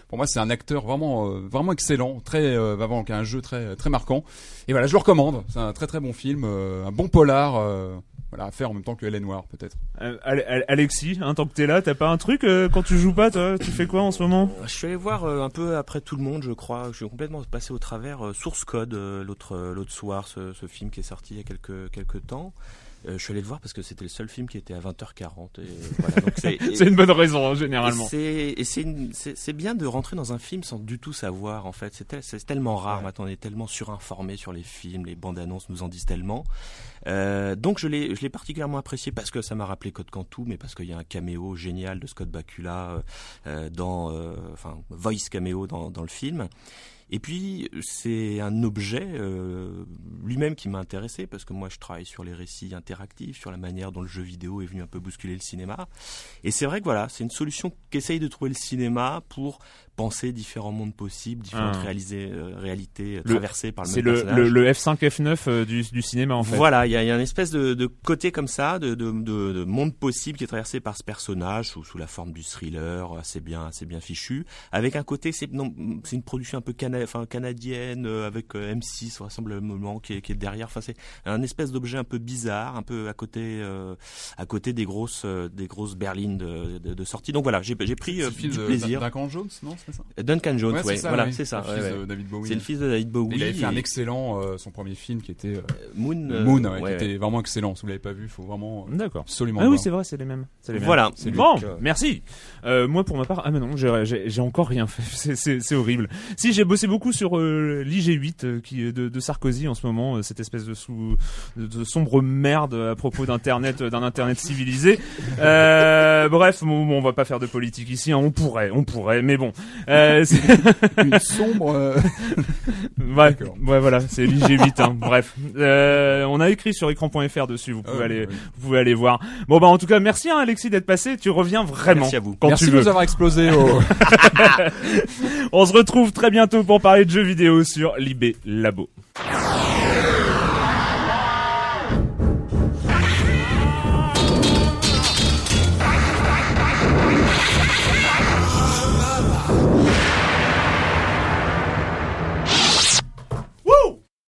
Speaker 3: Pour moi, c'est un acteur vraiment euh, vraiment excellent, très euh, vraiment qui a un jeu très très marquant. Et voilà, je le recommande. C'est un très très bon film, euh, un bon polar. euh, voilà, à faire en même temps que Hélène Noire, peut-être.
Speaker 1: Euh, Ale- Ale- Alexis, hein, tant que t'es là, t'as pas un truc euh, quand tu joues pas, toi Tu fais quoi en ce moment?
Speaker 10: Je suis allé voir euh, un peu après tout le monde, je crois. Je suis complètement passé au travers euh, Source Code euh, l'autre euh, l'autre soir, ce, ce film qui est sorti il y a quelques quelques temps. Euh, je suis allé le voir parce que c'était le seul film qui était à 20h40. Et voilà, donc c'est
Speaker 1: une bonne raison, hein, généralement.
Speaker 10: c'est et c'est bien de rentrer dans un film sans du tout savoir en fait. C'est tel- c'est tellement rare maintenant, on est tellement surinformé sur les films, les bandes annonces nous en disent tellement. Euh, donc je l'ai je l'ai particulièrement apprécié parce que ça m'a rappelé Code Cantu, mais parce qu'il y a un caméo génial de Scott Bakula euh, euh, dans euh, enfin voice caméo dans dans le film. Et puis c'est un objet euh, lui-même qui m'a intéressé parce que moi je travaille sur les récits interactifs, sur la manière dont le jeu vidéo est venu un peu bousculer le cinéma. Et c'est vrai que voilà, c'est une solution qu'essaye de trouver le cinéma pour penser différents mondes possibles, différentes
Speaker 1: Ah.
Speaker 10: réalisées, euh, réalités euh,
Speaker 1: Le-
Speaker 10: traversées par le
Speaker 1: C'est
Speaker 10: même
Speaker 1: le,
Speaker 10: personnage.
Speaker 1: le, le F5, F9 euh, du, du cinéma, en fait.
Speaker 10: Voilà, il y a, il y a une espèce de, de côté comme ça, de, de, de, de monde possible qui est traversé par ce personnage sous, sous la forme du thriller, assez bien, assez bien fichu, avec un côté, c'est non, c'est une production un peu cana, enfin, canadienne euh, avec euh, M6 vraisemblablement qui est, qui est derrière. Enfin, c'est un espèce d'objet un peu bizarre, un peu à côté, euh, à côté des grosses, euh, des grosses berlines de, de, de sortie. Donc voilà, j'ai j'ai pris euh,
Speaker 3: C'est
Speaker 10: du
Speaker 3: de
Speaker 10: plaisir.
Speaker 3: Non? C'est ça
Speaker 10: Duncan Jones,
Speaker 3: Ouais,
Speaker 10: ouais,
Speaker 3: c'est ça,
Speaker 10: voilà,
Speaker 3: oui.
Speaker 10: c'est ça.
Speaker 3: Le
Speaker 10: ouais,
Speaker 3: fils
Speaker 10: ouais.
Speaker 3: de David Bowie.
Speaker 10: C'est le fils de David Bowie.
Speaker 3: Il avait fait un excellent, euh, son premier film qui était euh,
Speaker 10: Moon. euh,
Speaker 3: Moon, ouais,
Speaker 10: ouais,
Speaker 3: qui était vraiment excellent. Si vous l'avez pas vu, il faut vraiment euh,
Speaker 1: D'accord.
Speaker 3: absolument.
Speaker 1: Ah oui, c'est vrai, c'est les mêmes. C'est les mêmes.
Speaker 10: Voilà.
Speaker 3: C'est.
Speaker 1: Bon,
Speaker 10: euh,
Speaker 1: merci. Euh, moi, pour ma part, ah mais non, j'ai- j'ai j'ai encore rien fait. C'est- C'est c'est horrible. Si j'ai bossé beaucoup sur euh, l'IG8 euh, qui est de, de Sarkozy en ce moment, euh, cette espèce de sous de, de sombre merde à propos d'internet, euh, d'un internet civilisé. Euh, bref, bon, bon, on va pas faire de politique ici. hein, on pourrait, on pourrait, mais bon. Euh, c'est-
Speaker 3: Une sombre. euh,
Speaker 1: ouais, ouais, voilà, c'est l'IG8. Hein. Bref, euh, on a écrit sur écran.fr dessus. Vous pouvez
Speaker 3: Ah,
Speaker 1: aller,
Speaker 3: oui.
Speaker 1: vous pouvez aller voir. Bon bah en tout cas, merci hein, Alexis d'être passé. Tu reviens vraiment
Speaker 10: Merci à vous.
Speaker 1: quand
Speaker 3: Merci
Speaker 1: tu
Speaker 3: de
Speaker 1: veux.
Speaker 3: nous avoir explosé au.
Speaker 1: On se retrouve très bientôt pour parler de jeux vidéo sur l'IB Labo.